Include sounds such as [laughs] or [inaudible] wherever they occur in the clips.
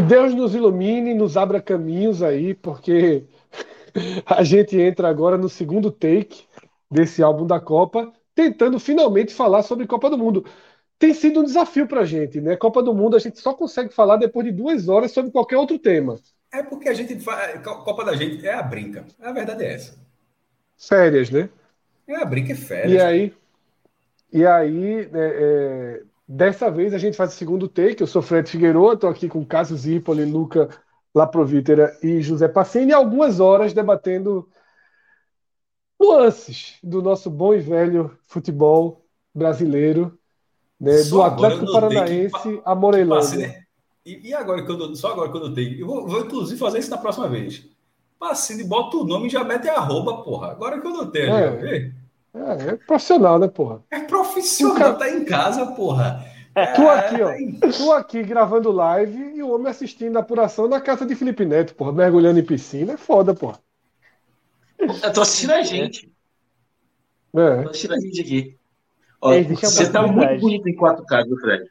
Que Deus nos ilumine, nos abra caminhos aí, porque [laughs] a gente entra agora no segundo take desse álbum da Copa, tentando finalmente falar sobre Copa do Mundo. Tem sido um desafio para a gente, né? Copa do Mundo a gente só consegue falar depois de duas horas sobre qualquer outro tema. É porque a gente faz. Copa da gente é a brinca. A verdade é essa. Férias, né? É a brinca é férias. E aí, e aí é, é, dessa vez a gente faz o segundo take. Eu sou Fred Figueiredo, estou aqui com Cássio Zipoli, Luca Laprovítera e José Passini, algumas horas debatendo nuances do nosso bom e velho futebol brasileiro, né, do Atlético Paranaense que, a Morelândia. E, e, agora quando só agora quando eu tenho, eu vou, vou, inclusive fazer isso na próxima vez. Passine, bota o nome e já mete arroba, porra. Agora que eu não tenho, é, é, é, profissional, né, porra? É profissional, cara... tá em casa, porra. É, tu aqui, ó. Tu aqui gravando live e o homem assistindo a apuração na casa de Felipe Neto, porra, mergulhando em piscina, é foda, porra. Eu tô assistindo a gente. É. Tô assistindo a gente aqui. Ó, é, você tá muito bonito em 4K, viu, Fred?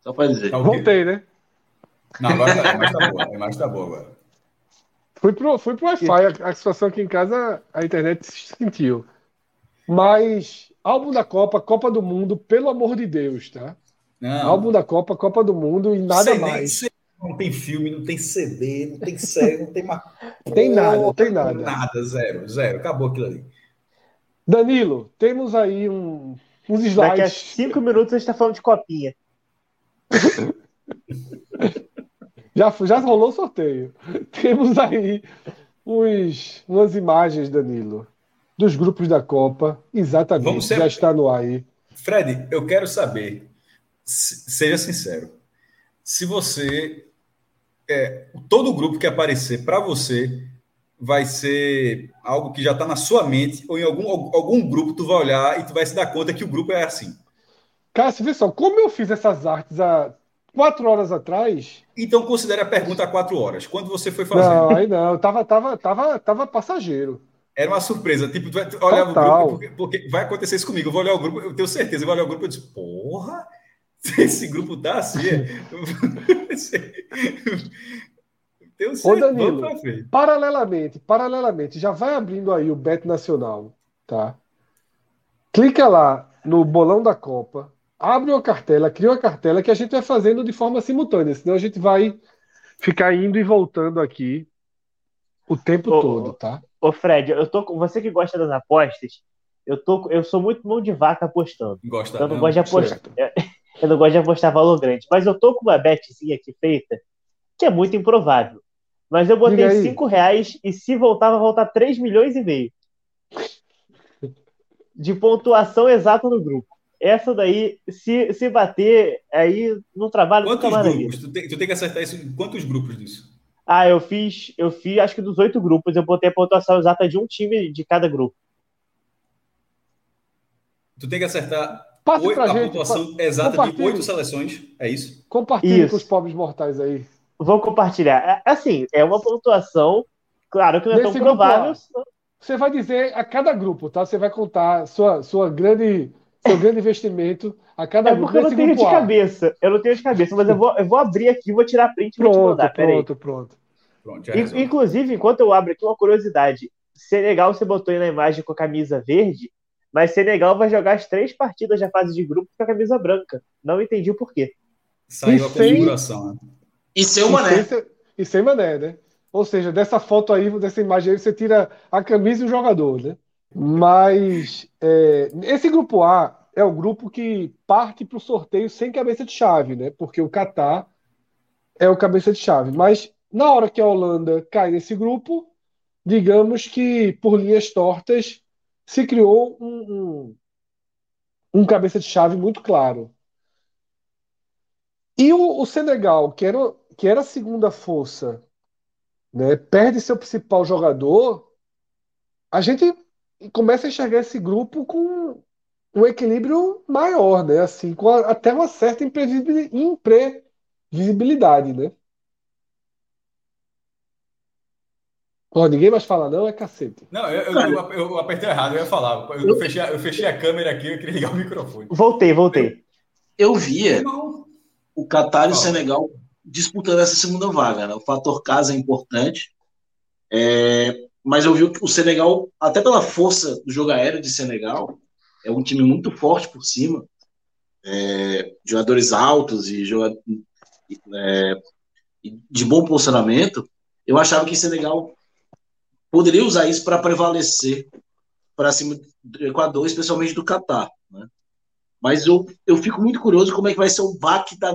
Só pra dizer. Tá Voltei, né? Não, agora tá, imagem tá boa. A imagem tá boa agora. Fui pro, fui pro Wi-Fi. A, a situação aqui em casa, a internet se sentiu. Mas, álbum da Copa, Copa do Mundo, pelo amor de Deus, tá? Não. Álbum da Copa, Copa do Mundo e nada sei mais. Nem, não tem filme, não tem CD, não tem série, não tem mais. tem nada, não tem nada. Nada, zero, zero. Acabou aquilo ali. Danilo, temos aí um, uns slides. Daqui a cinco minutos a gente está falando de copinha. [laughs] já, já rolou o sorteio. Temos aí uns, umas imagens, Danilo, dos grupos da Copa. Exatamente, ser... já está no ar aí. Fred, eu quero saber, seja sincero, se você é, todo grupo que aparecer para você vai ser algo que já está na sua mente, ou em algum, algum grupo tu vai olhar e tu vai se dar conta que o grupo é assim. Cássio, vê só, como eu fiz essas artes há quatro horas atrás. Então considere a pergunta há quatro horas. Quando você foi fazer? Não, aí não, tava, tava, tava, tava passageiro. Era uma surpresa. Tipo, tu vai olhar o grupo, porque, porque, vai acontecer isso comigo. Eu vou olhar o grupo, eu tenho certeza, eu vou olhar o grupo e eu disse, porra, [laughs] esse grupo tá assim. [laughs] Tenho Ô Danilo, paralelamente, paralelamente, já vai abrindo aí o Bet Nacional, tá? Clica lá no bolão da Copa, abre uma cartela, cria uma cartela que a gente vai fazendo de forma simultânea, senão a gente vai ficar indo e voltando aqui o tempo ô, todo, tá? Ô Fred, eu tô com você que gosta das apostas, eu tô eu sou muito mão de vaca apostando. Gosta, eu não, não gosto de apostar. [laughs] Eu não gosto de apostar valor grande. Mas eu tô com uma betzinha aqui feita, que é muito improvável. Mas eu botei 5 reais e se voltar, vai voltar 3 milhões e meio. De pontuação exata no grupo. Essa daí, se, se bater, aí no trabalho quantos grupos? Tu tem, tu tem que acertar isso em quantos grupos disso? Ah, eu fiz, eu fiz acho que dos oito grupos, eu botei a pontuação exata de um time de cada grupo. Tu tem que acertar Passe oito, pra a gente, pontuação exata de oito seleções, é isso? Compartilhe com os pobres mortais aí. Vou compartilhar. É, assim, é uma pontuação, claro que não é Nesse tão provável. Você vai dizer a cada grupo, tá? Você vai contar sua, sua grande, seu grande investimento a cada é grupo. Porque eu não tenho de cabeça. Eu não tenho de cabeça, mas eu vou, eu vou abrir aqui, vou tirar print e vou te mandar. Pronto, pronto, pronto. Inclusive, enquanto eu abro aqui, uma curiosidade. Senegal você botou aí na imagem com a camisa verde, mas Senegal vai jogar as três partidas da fase de grupo com a camisa branca. Não entendi o porquê. Saiu a configuração, né? E sem o Mané. E sem, e sem Mané, né? Ou seja, dessa foto aí, dessa imagem aí, você tira a camisa e o jogador, né? Mas é, esse grupo A, é o grupo que parte para o sorteio sem cabeça de chave, né? Porque o Catar é o cabeça de chave. Mas na hora que a Holanda cai nesse grupo, digamos que por linhas tortas se criou um, um, um cabeça de chave muito claro. E o, o, Senegal, que era, que era a segunda força, né, perde seu principal jogador, a gente começa a enxergar esse grupo com um equilíbrio maior, né? Assim, com a, até uma certa imprevisibilidade, né? Pô, ninguém mais fala, não, é cacete. Não, eu, eu, eu, eu apertei errado, eu ia falar. Eu, fechei, eu fechei a câmera aqui, eu queria ligar o microfone. Voltei, voltei. Eu via o Qatar e o Senegal disputando essa segunda vaga. Né? O fator casa é importante. É, mas eu vi que o Senegal, até pela força do jogo aéreo de Senegal, é um time muito forte por cima. É, jogadores altos e jogadores, é, de bom posicionamento. Eu achava que o Senegal poderia usar isso para prevalecer para cima do Equador, especialmente do Catar. Né? Mas eu, eu fico muito curioso como é que vai ser o baque da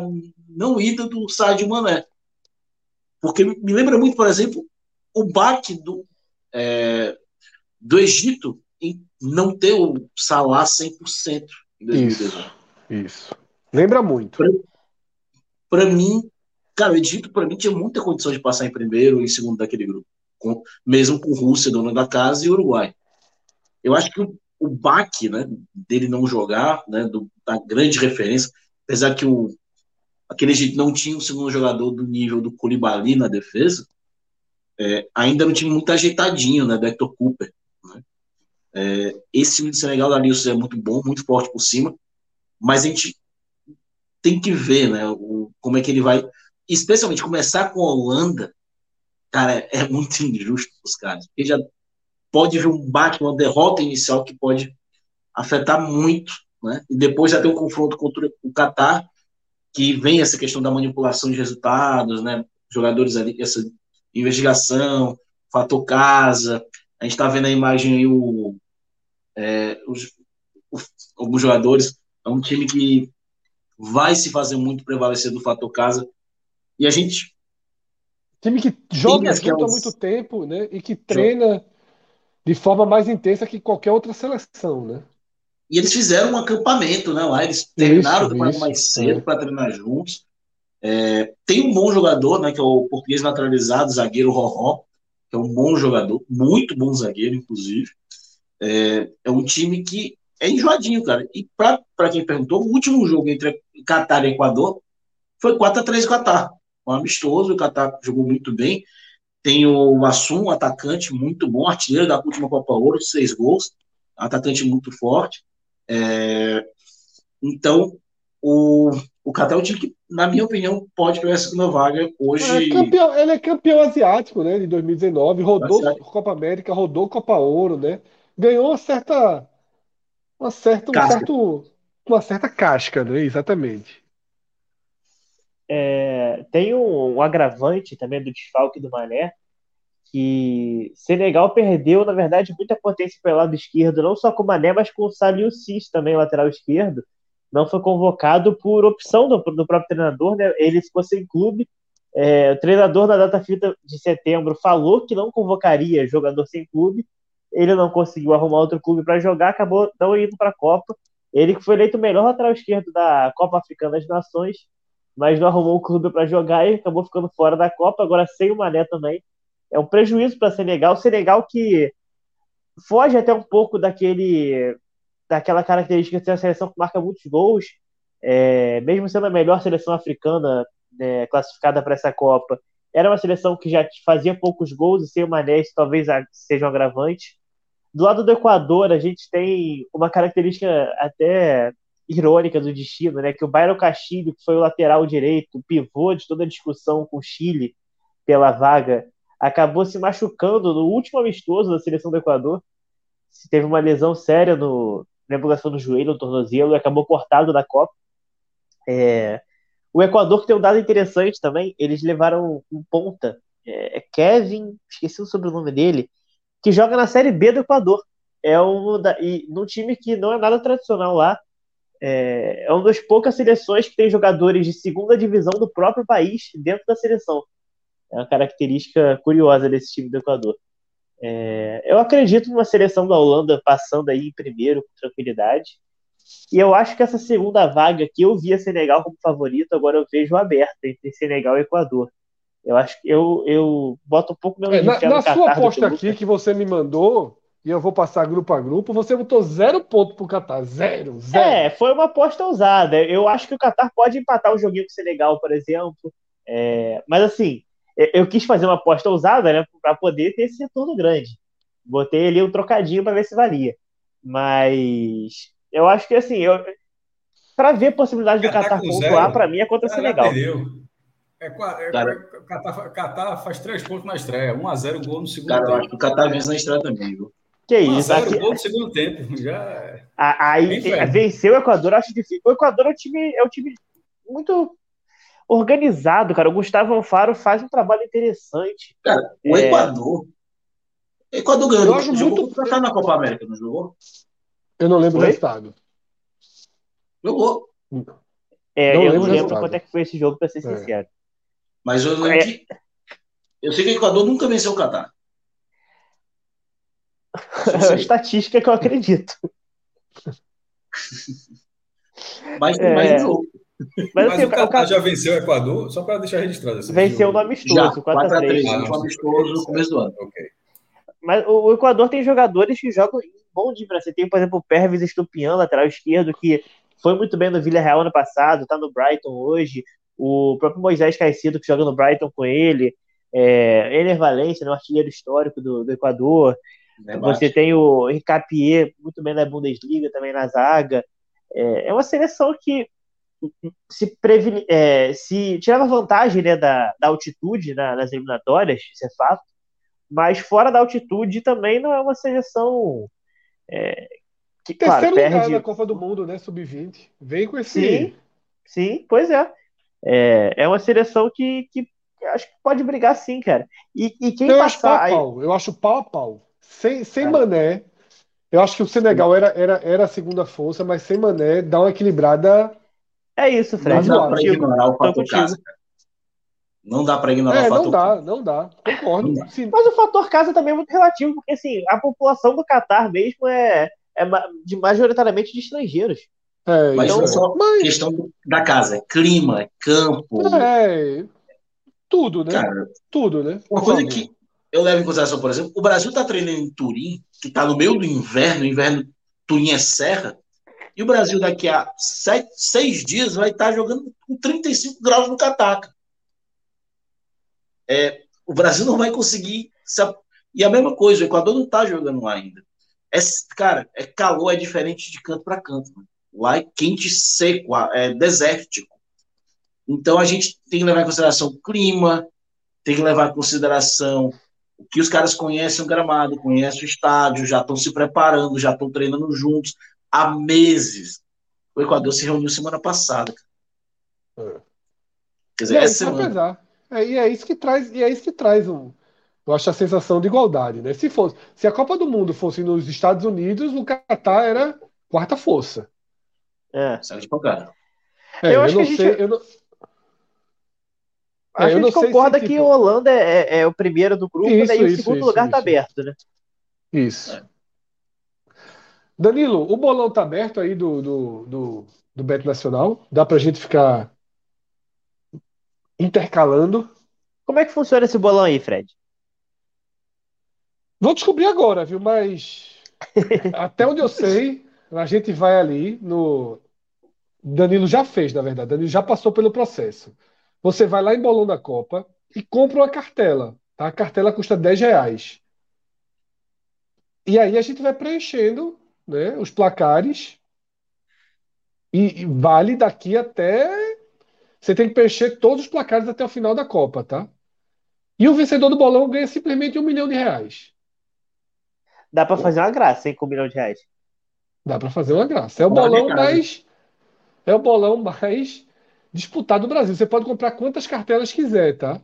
não ida do Sadio Mané. Porque me lembra muito, por exemplo, o baque do, é, do Egito em não ter o Salah 100% em 2018. Isso, isso. Lembra muito. Para mim, cara, o Egito, para mim, tinha muita condição de passar em primeiro e segundo daquele grupo com, mesmo com Rússia, dona da casa, e Uruguai. Eu acho que o, o baque né, dele não jogar, né, do, da grande referência, apesar que o, aquele jeito não tinha um segundo jogador do nível do Koulibaly na defesa, é, ainda não tinha muito ajeitadinho, né, do Hector Cooper. Né? É, esse time de Senegal da Nilson é muito bom, muito forte por cima, mas a gente tem que ver né, o, como é que ele vai, especialmente começar com a Holanda, cara, é muito injusto os caras. Porque já pode vir um baque, uma derrota inicial que pode afetar muito, né? E depois já tem um confronto contra o Qatar, que vem essa questão da manipulação de resultados, né? Jogadores ali, essa investigação, fator casa. A gente está vendo a imagem aí, o, é, os, alguns jogadores. É um time que vai se fazer muito prevalecer do fator casa. E a gente Time que joga Sim, junto há muito tempo, né? E que treina de forma mais intensa que qualquer outra seleção, né? E eles fizeram um acampamento, né? Lá eles terminaram isso, mais cedo é. para treinar juntos. É, tem um bom jogador, né? Que é o português naturalizado, zagueiro Roró, que é um bom jogador, muito bom zagueiro, inclusive. É, é um time que é enjoadinho, cara. E para quem perguntou, o último jogo entre Catar e Equador foi 4 a 3 Catar um amistoso, o Catar jogou muito bem. Tem o Assum, um atacante muito bom, artilheiro da última Copa Ouro, seis gols, atacante muito forte. É... Então, o, o Catar é um time que, na minha opinião, pode pegar a segunda vaga hoje. É campeão, ele é campeão asiático, né, de 2019, rodou asiático. Copa América, rodou Copa Ouro, né? Ganhou uma certa uma certa, um certo, uma certa casca, né? Exatamente. É, tem um, um, agravante também do desfalque do Mané, que Senegal perdeu, na verdade, muita potência pelo lado esquerdo, não só com o Mané, mas com o Saliu Cis também, lateral esquerdo. Não foi convocado por opção do, do próprio treinador, né? ele ficou sem clube. É, o treinador na data fita de setembro falou que não convocaria jogador sem clube. Ele não conseguiu arrumar outro clube para jogar, acabou não indo para a Copa. Ele foi eleito o melhor lateral esquerdo da Copa Africana das Nações mas não arrumou um clube para jogar e acabou ficando fora da Copa, agora sem o Mané também. É um prejuízo para Senegal. Senegal que foge até um pouco daquele daquela característica de ser uma seleção que marca muitos gols, é, mesmo sendo a melhor seleção africana né, classificada para essa Copa. Era uma seleção que já fazia poucos gols e sem o Mané isso talvez seja um agravante. Do lado do Equador, a gente tem uma característica até irônica do destino, né? Que o Byron Castilho, que foi o lateral direito, o pivô de toda a discussão com o Chile pela vaga, acabou se machucando no último amistoso da seleção do Equador. Teve uma lesão séria no, na divulgação do joelho, no tornozelo, e acabou cortado da Copa. É, o Equador tem um dado interessante também, eles levaram um ponta, é, Kevin, esqueci o sobrenome dele, que joga na Série B do Equador. É um da, e num time que não é nada tradicional lá, é, é uma das poucas seleções que tem jogadores de segunda divisão do próprio país dentro da seleção. É uma característica curiosa desse time do Equador. É, eu acredito numa seleção da Holanda passando aí em primeiro com tranquilidade. E eu acho que essa segunda vaga que eu via Senegal como favorito, agora eu vejo aberta entre Senegal e Equador. Eu acho que eu, eu boto um pouco menos é, Na, na sua aposta aqui que você me mandou, e eu vou passar grupo a grupo, você botou zero ponto pro Qatar. Zero, zero. É, foi uma aposta ousada. Eu acho que o Qatar pode empatar o joguinho com o Senegal, por exemplo. É, mas assim, eu quis fazer uma aposta ousada, né? Pra poder ter esse retorno grande. Botei ali um trocadinho para ver se valia. Mas eu acho que assim, eu, pra ver a possibilidade do Qatar pontuar, para mim é contra o Senegal. É, é, Qatar, Qatar faz três pontos na estreia, 1x0 gol no segundo cara, tempo. Cara, eu acho que o Qatar vence na estreia também, viu? Que isso, aqui... gol no segundo tempo. [laughs] Já... É aí venceu o Equador, acho difícil. O Equador é um time, é um time muito organizado, cara. O Gustavo Alfaro faz um trabalho interessante. Cara, o é... Equador. O Equador ganhou. Jogou muito... Qatar na Copa América, não jogou? Eu não lembro do resultado. Jogou. É, não eu lembro não lembro quanto é que foi esse jogo, pra ser é. sincero. Mas eu lembro é... que. Eu sei que o Equador nunca venceu o Qatar. É a [laughs] estatística que eu acredito. mas, é... mas jogo. Mas, assim, o Qatar já venceu o Equador, só para deixar registrado. Assim, venceu no amistoso, 4x3. Ah, amistoso no começo do ano. Okay. Mas o Equador tem jogadores que jogam em bom de Você tem, por exemplo, o Pervis Estupian, lateral esquerdo, que foi muito bem no Villarreal ano passado, tá no Brighton hoje. O próprio Moisés Caicedo, que joga no Brighton com ele. É, Ener Valência, né, artilheiro histórico do, do Equador. É Você tem o Ricapier, muito bem na Bundesliga, também na zaga. É, é uma seleção que se, previne, é, se tirava vantagem né, da, da altitude na, nas eliminatórias, isso é fato, mas fora da altitude também não é uma seleção é, que, Terceiro claro, perde... na Copa do Mundo, né, sub-20. Vem com esse... Sim, sim, pois é. É, é uma seleção que, que acho que pode brigar sim, cara. E, e quem eu passar... Acho pau a pau. Eu acho pau a pau. Sem, sem é. Mané, eu acho que o Senegal era, era, era a segunda força, mas sem Mané dá uma equilibrada é isso, Fred. Não dá para ignorar o fator casa. Não dá para ignorar é, o fator não dá, não dá. Concordo. Não dá. Mas o fator casa também é muito relativo, porque assim, a população do Catar mesmo é, é de majoritariamente de estrangeiros. É, mas então, é só mas... questão da casa, clima, campo. É, tudo, né? Cara, tudo, né? Uma coisa que eu levo em consideração, por exemplo, o Brasil está treinando em Turim, que está no meio do inverno, inverno Turim é serra, e o Brasil, daqui a sete, seis dias, vai estar jogando com 35 graus no Cataca. É, o Brasil não vai conseguir. E a mesma coisa, o Equador não está jogando lá ainda. É, cara, é calor, é diferente de canto para canto. Mano. Lá é quente, seco, é desértico. Então a gente tem que levar em consideração o clima, tem que levar em consideração que os caras conhecem o gramado, conhecem o estádio, já estão se preparando, já estão treinando juntos há meses. O Equador se reuniu semana passada. É. Quer dizer, e é essa semana... É, e é isso que traz, e é isso que traz um, eu acho a sensação de igualdade, né? Se fosse, se a Copa do Mundo fosse nos Estados Unidos, o Catar era quarta força. É. Pancada. É, eu, acho que a gente... eu não... É, a gente concorda se, que tipo... a Holanda é, é, é, o primeiro do grupo, isso, né? E o segundo isso, lugar está aberto, né? Isso. Danilo, o bolão tá aberto aí do, do, do, do Beto Nacional. Dá pra gente ficar intercalando. Como é que funciona esse bolão aí, Fred? Vou descobrir agora, viu? Mas [laughs] até onde eu sei, a gente vai ali no. Danilo já fez, na verdade. Danilo já passou pelo processo. Você vai lá em Bolão da Copa e compra uma cartela. Tá? A cartela custa 10 reais. E aí a gente vai preenchendo né, os placares e, e vale daqui até. Você tem que preencher todos os placares até o final da Copa, tá? E o vencedor do bolão ganha simplesmente um milhão de reais. Dá para fazer uma graça, hein, com um milhão de reais. Dá para fazer uma graça. É o bolão mais. É o bolão mais disputado do Brasil. Você pode comprar quantas cartelas quiser, tá?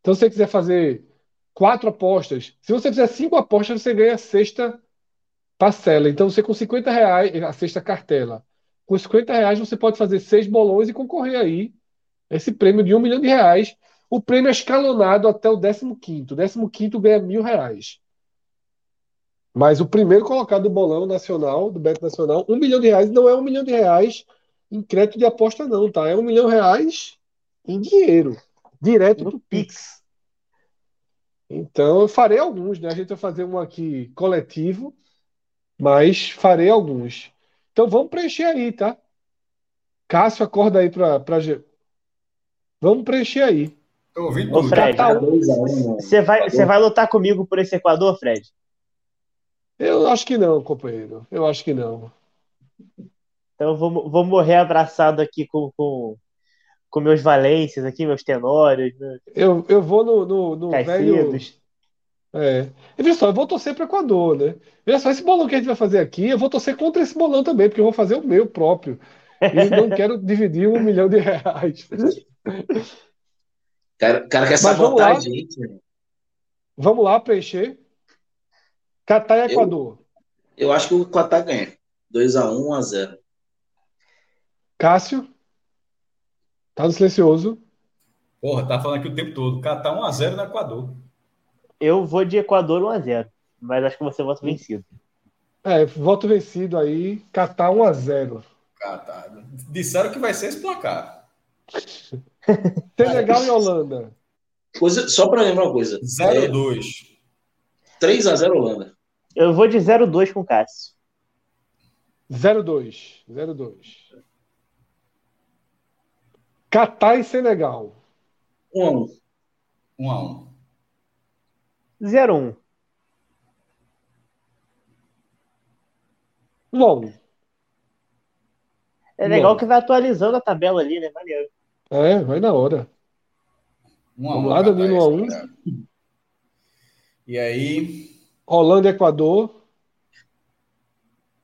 Então, se você quiser fazer quatro apostas, se você fizer cinco apostas, você ganha a sexta parcela. Então, você com 50 reais, a sexta cartela. Com 50 reais você pode fazer seis bolões e concorrer aí. Esse prêmio de um milhão de reais. O prêmio é escalonado até o 15. O 15 ganha mil reais. Mas o primeiro colocado do bolão nacional, do Beto Nacional, um milhão de reais não é um milhão de reais em crédito de aposta, não, tá? É um milhão de reais em dinheiro, direto do Pix. Então, eu farei alguns, né? A gente vai fazer um aqui coletivo, mas farei alguns. Então, vamos preencher aí, tá? Cássio, acorda aí para. Pra... Vamos preencher aí. Tô ouvindo Ô, Fred, você vai, você vai lutar comigo por esse Equador, Fred? Eu acho que não, companheiro. Eu acho que não. Então eu vou, vou morrer abraçado aqui com, com, com meus valências aqui, meus tenórios. Né? Eu, eu vou no, no, no velho. É. E veja só, eu vou torcer para o Equador, né? Veja só, esse bolão que a gente vai fazer aqui, eu vou torcer contra esse bolão também, porque eu vou fazer o meu próprio. E não quero [laughs] dividir um milhão de reais. O cara, cara quer sabotar a gente. Né? Vamos lá preencher. Catar e Equador. Eu, eu acho que o Catar ganha. 2x1, 1x0. Cássio? Tá no silencioso. Porra, tá falando aqui o tempo todo. Catar 1x0 no Equador. Eu vou de Equador 1x0. Mas acho que você vota vencido. É, voto vencido aí. Catar 1x0. Catar. Disseram que vai ser esse placar. [laughs] Senegal e Holanda. Coisa, só para lembrar uma coisa. 0-2. É, 3x0 Holanda. Eu vou de 0-2 com o Cássio. 0-2. 0-2. Catar e Senegal. 1x1. 1x1. 0-1. 1x1. É legal que vai atualizando a tabela ali, né? Maneiro. É, vai na hora. Um Vamos lá, Danilo 1x1. E aí? Holanda e Equador.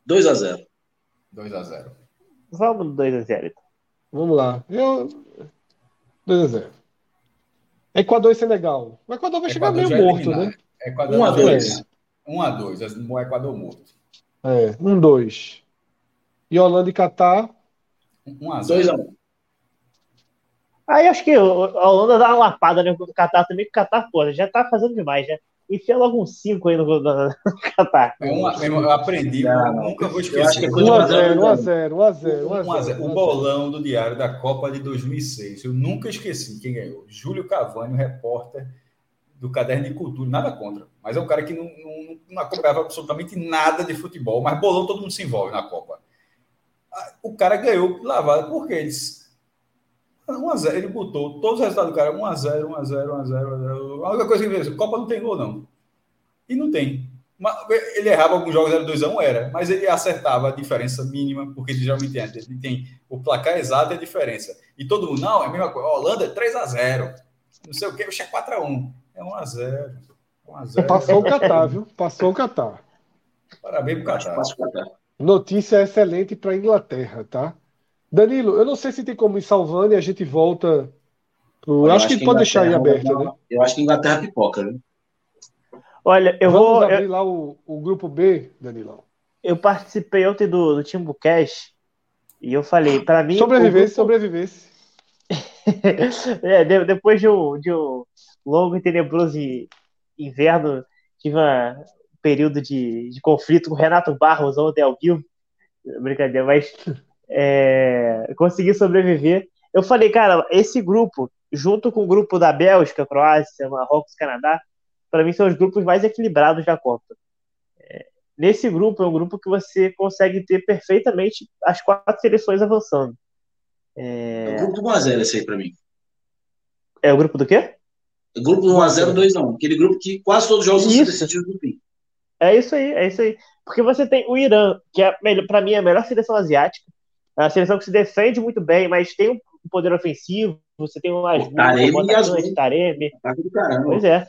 2x0. 2x0. Vamos 2x0 então. Vamos lá. Eu... 2x0. Equador e Senegal. O Equador vai Equador chegar meio morto, né? Equador 1x2. 1x2. O Equador morto. É, 1x2. E Holanda e Catar. 1x0. 2x1. Aí acho que a Holanda dá uma lapada né, com o Catar também, que o Catar, pô, já tá fazendo demais, né? Enfia logo um 5 aí no, no, no Catar. É uma, eu aprendi, não, nunca vou esquecer. 1x0, 1x0, 1x0. O bolão do Diário da Copa de 2006. Eu nunca esqueci quem ganhou. Júlio Cavani, repórter do Caderno de Cultura. Nada contra. Mas é um cara que não, não, não acompanhava absolutamente nada de futebol. Mas bolão todo mundo se envolve na Copa. O cara ganhou lavada porque eles 1x0, ele botou todos os resultados do cara 1x0, 1x0, 1x0, A única coisa que ele fez, Copa não tem gol, não. E não tem. Ele errava alguns jogos, era 2x1, era, mas ele acertava a diferença mínima, porque ele geralmente tem, ele tem o placar exato e a diferença. E todo mundo, não, é a mesma coisa. Holanda é 3x0. Não sei o que, é 4x1. É 1x0. 1x0. Passou o Catar, viu? Passou o Catar. Parabéns pro Catar. Notícia excelente para Inglaterra, tá? Danilo, eu não sei se tem como ir salvando e a gente volta. Pro... Eu acho, que, que pode deixar aí aberto, né? Eu acho que Inglaterra pipoca, né? Olha, eu Vamos vou. abrir eu... lá o, o grupo B, Danilão. Eu participei ontem do, do Timbu Cash e eu falei, para mim. Sobrevivesse, grupo... sobrevivesse. [laughs] é, de, depois de um, de um longo e tenebroso inverno, tive um período de, de conflito com o Renato Barros ontem ao vivo. Brincadeira, mas é, conseguir sobreviver. Eu falei, cara, esse grupo, junto com o grupo da Bélgica, Croácia, Marrocos, Canadá, para mim são os grupos mais equilibrados da Copa. É, nesse grupo é um grupo que você consegue ter perfeitamente as quatro seleções avançando. É, é o grupo 1x0 esse aí para mim. É o grupo do quê? É o grupo 1x0, 2x1. Aquele grupo que quase todos os jogos são decididos no fim. É isso aí, é isso aí. Porque você tem o Irã, que é, para mim, é a melhor seleção asiática. É uma seleção que se defende muito bem, mas tem um poder ofensivo. Você tem um Taremi e Azul. Taremi. Pois é.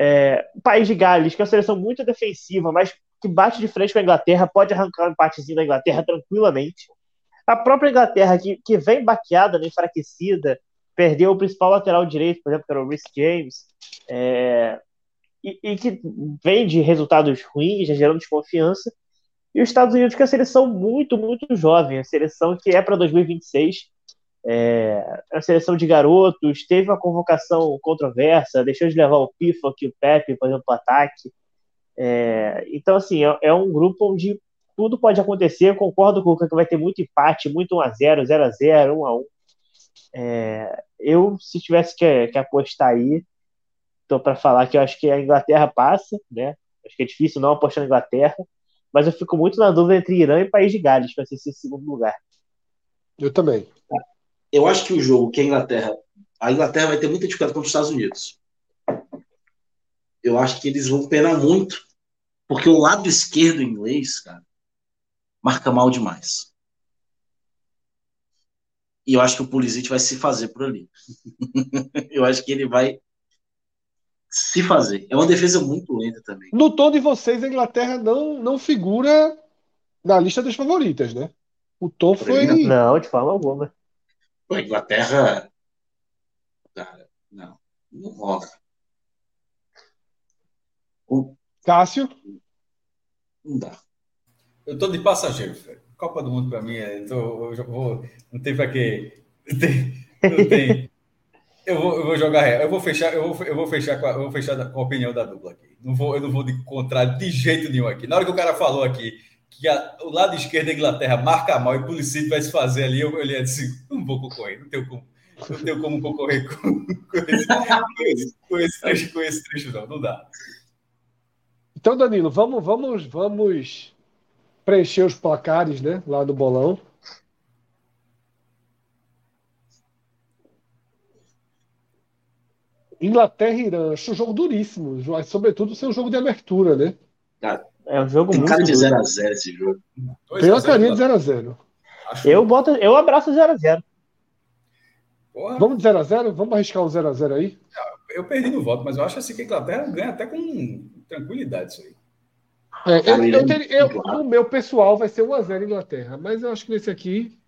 é. O País de Gales, que é uma seleção muito defensiva, mas que bate de frente com a Inglaterra, pode arrancar um empatezinho da Inglaterra tranquilamente. A própria Inglaterra, que, que vem baqueada, né, enfraquecida, perdeu o principal lateral direito, por exemplo, que era o Rhys James, é, e, e, que vem de resultados ruins, já gerando desconfiança. E os Estados Unidos, que é uma seleção muito, muito jovem, a seleção que é para 2026. É, uma seleção de garotos, teve uma convocação controversa, deixou de levar o Pifa aqui o Pepe, por exemplo, o ataque. É, então, assim, é, é, um grupo onde tudo pode acontecer. Eu concordo com o que vai ter muito empate, muito 1x0, 0x0, 1x1. É, eu, se tivesse que, que apostar aí, tô para falar que eu acho que a Inglaterra passa, né? Acho que é difícil não apostar na Inglaterra, mas eu fico muito na dúvida entre Irã e País de Gales para ser esse segundo lugar. Eu também. Eu acho que o jogo que a Inglaterra. A Inglaterra vai ter muita dificuldade contra os Estados Unidos. Eu acho que eles vão penar muito. Porque o lado esquerdo inglês, cara, marca mal demais. E eu acho que o Pulisic vai se fazer por ali. [laughs] eu acho que ele vai se fazer. É uma defesa muito lenta também. No tom de vocês, a Inglaterra não, não figura na lista das favoritas, né? O tom foi. Não, de forma alguma. A Inglaterra. Cara, não. Não rola. O... Cássio? Não dá. Eu tô de passageiro. Copa do Mundo para mim é. Tô, eu vou, não tem para quê. Não tem. Não tem. Eu vou, eu vou jogar Eu vou fechar, eu vou, eu vou fechar, com a, eu vou fechar com a opinião da dupla aqui. Não vou, eu não vou de contrário de jeito nenhum aqui. Na hora que o cara falou aqui que a, o lado esquerdo da Inglaterra marca mal e o Pulisic vai se fazer ali, eu olhei assim, não vou concorrer, não tenho como, não tenho como concorrer com, com, esse, com, esse, com, esse, trecho, com esse trecho, não, não dá. Então, Danilo, vamos, vamos, vamos preencher os placares, né, lá do bolão. Inglaterra e Irã. Acho um jogo duríssimo, sobretudo ser um jogo de abertura, né? É um jogo Tem muito cara de 0x0 esse jogo. Tem uma carinha de 0x0. Eu, boto, eu abraço 0x0. Vamos de 0x0? Vamos arriscar um 0x0 aí? Eu perdi no voto, mas eu acho assim que a Inglaterra ganha até com tranquilidade isso aí. É, eu, eu, eu, eu, o meu pessoal vai ser 1x0 Inglaterra, mas eu acho que nesse aqui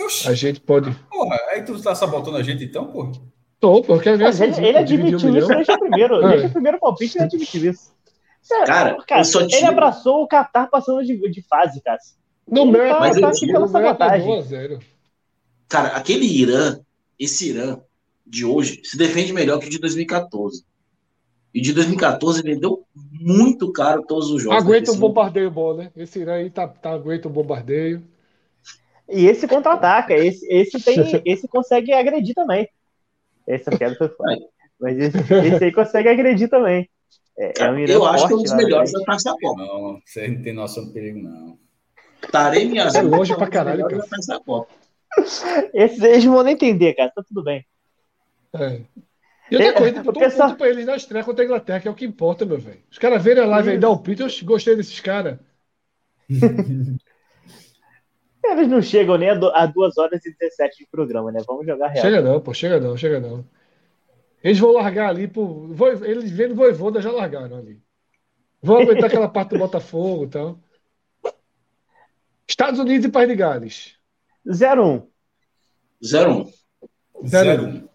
Oxi. a gente pode. Porra, aí tu tá sabotando a gente então, porra? Tô, porque ele, ele admitiu isso desde o primeiro. É. Desde o primeiro palpite ele admitiu isso. Cara, cara ele tiro... abraçou o Qatar passando de, de fase, cara. No meu, tá, mas tá aqui pela sabotagem. Cara, aquele Irã, esse Irã de hoje, se defende melhor que o de 2014. E de 2014 vendeu muito caro todos os jogos. Aguenta um bombardeio bom, né? Esse Irã aí tá, tá aguenta um bombardeio. E esse contra-ataca, esse, esse, tem, [laughs] esse consegue agredir também. Essa piada foi foda. Mas esse, esse, aí consegue agredir também. É, é um eu acho que é um dos melhores da Taça Copa. Não, você não tem noção do perigo, não. Taremi Azul. É longe pra caralho, cara. Da Copa. Esses eles não vão nem entender, cara. Tá tudo bem. É. E outra coisa, eu tô pessoal... ponto pra eles na estreia contra a Inglaterra, que é o que importa, meu velho. Os caras verem a live aí dar o eu gostei desses caras. [laughs] Eles não chegam nem a 2 horas e 17 de programa, né? Vamos jogar real. Chega não, pô, chega não, chega não. Eles vão largar ali, pô. Eles vendo Voivoda já largaram ali. Vão aguentar aquela parte do Botafogo e tal. Estados Unidos e País de Gales. 0-1. 0-1. 0-1.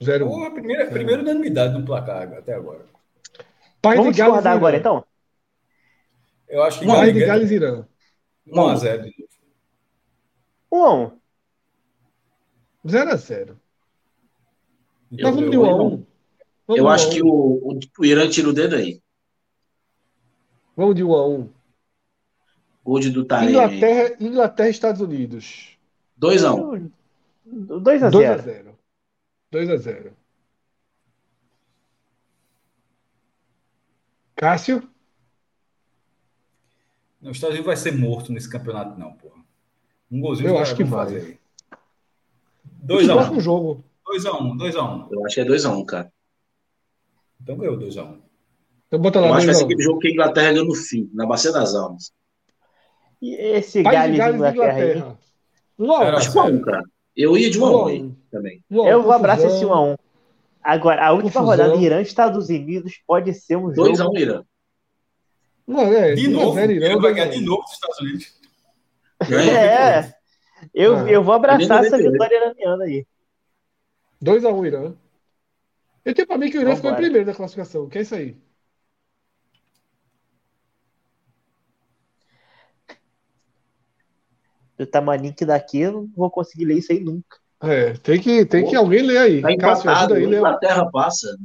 0-1. Porra, primeira, primeira unanimidade no placar até agora. País Vamos de Gales agora, então? Eu acho que País de Gales e Irã. 1x0 de 1 a 1 0 a 0 Nós vamos de 1 a 1 Eu acho que o, o Irã tira o dedo aí. Vamos de 1 a 1 Gol de do Taremi. Inglaterra, Inglaterra Estados Unidos. 2 a 1 2 a 0 2 a 0 2 a 0 Cássio? Não, o Estados Unidos vai ser morto nesse campeonato, não, porra. Um golzinho eu acho que vai. Fazer. 2x1. Um. jogo. 2x1, 2x1. Eu acho que é 2x1, cara. Então ganhou 2x1. Então bota lá. Eu acho que vai ser aquele jogo que a Inglaterra ganhou no fim, na Bacia das Almas. E esse Gales, Gales Inglaterra, Inglaterra aí? acho que 1 cara. Eu ia de 1 a 1 também. eu vou abraçar esse 1 a 1 Agora, a última confusão. rodada Irã Estados Unidos pode ser um jogo. 2x1 Irã. Não, é, de novo, Irã vai ganhar de novo dos Estados Unidos. É. Eu, ah, eu vou abraçar essa vitória iraniana aí. 2x1 um, Irã. Eu tenho pra mim que o Irã ficou em primeiro da classificação. Que é isso aí? do Tamanink daqui, eu não vou conseguir ler isso aí nunca. É, tem que, tem que alguém ler aí. Tá Cássio, empatado, aí, Inglaterra passa,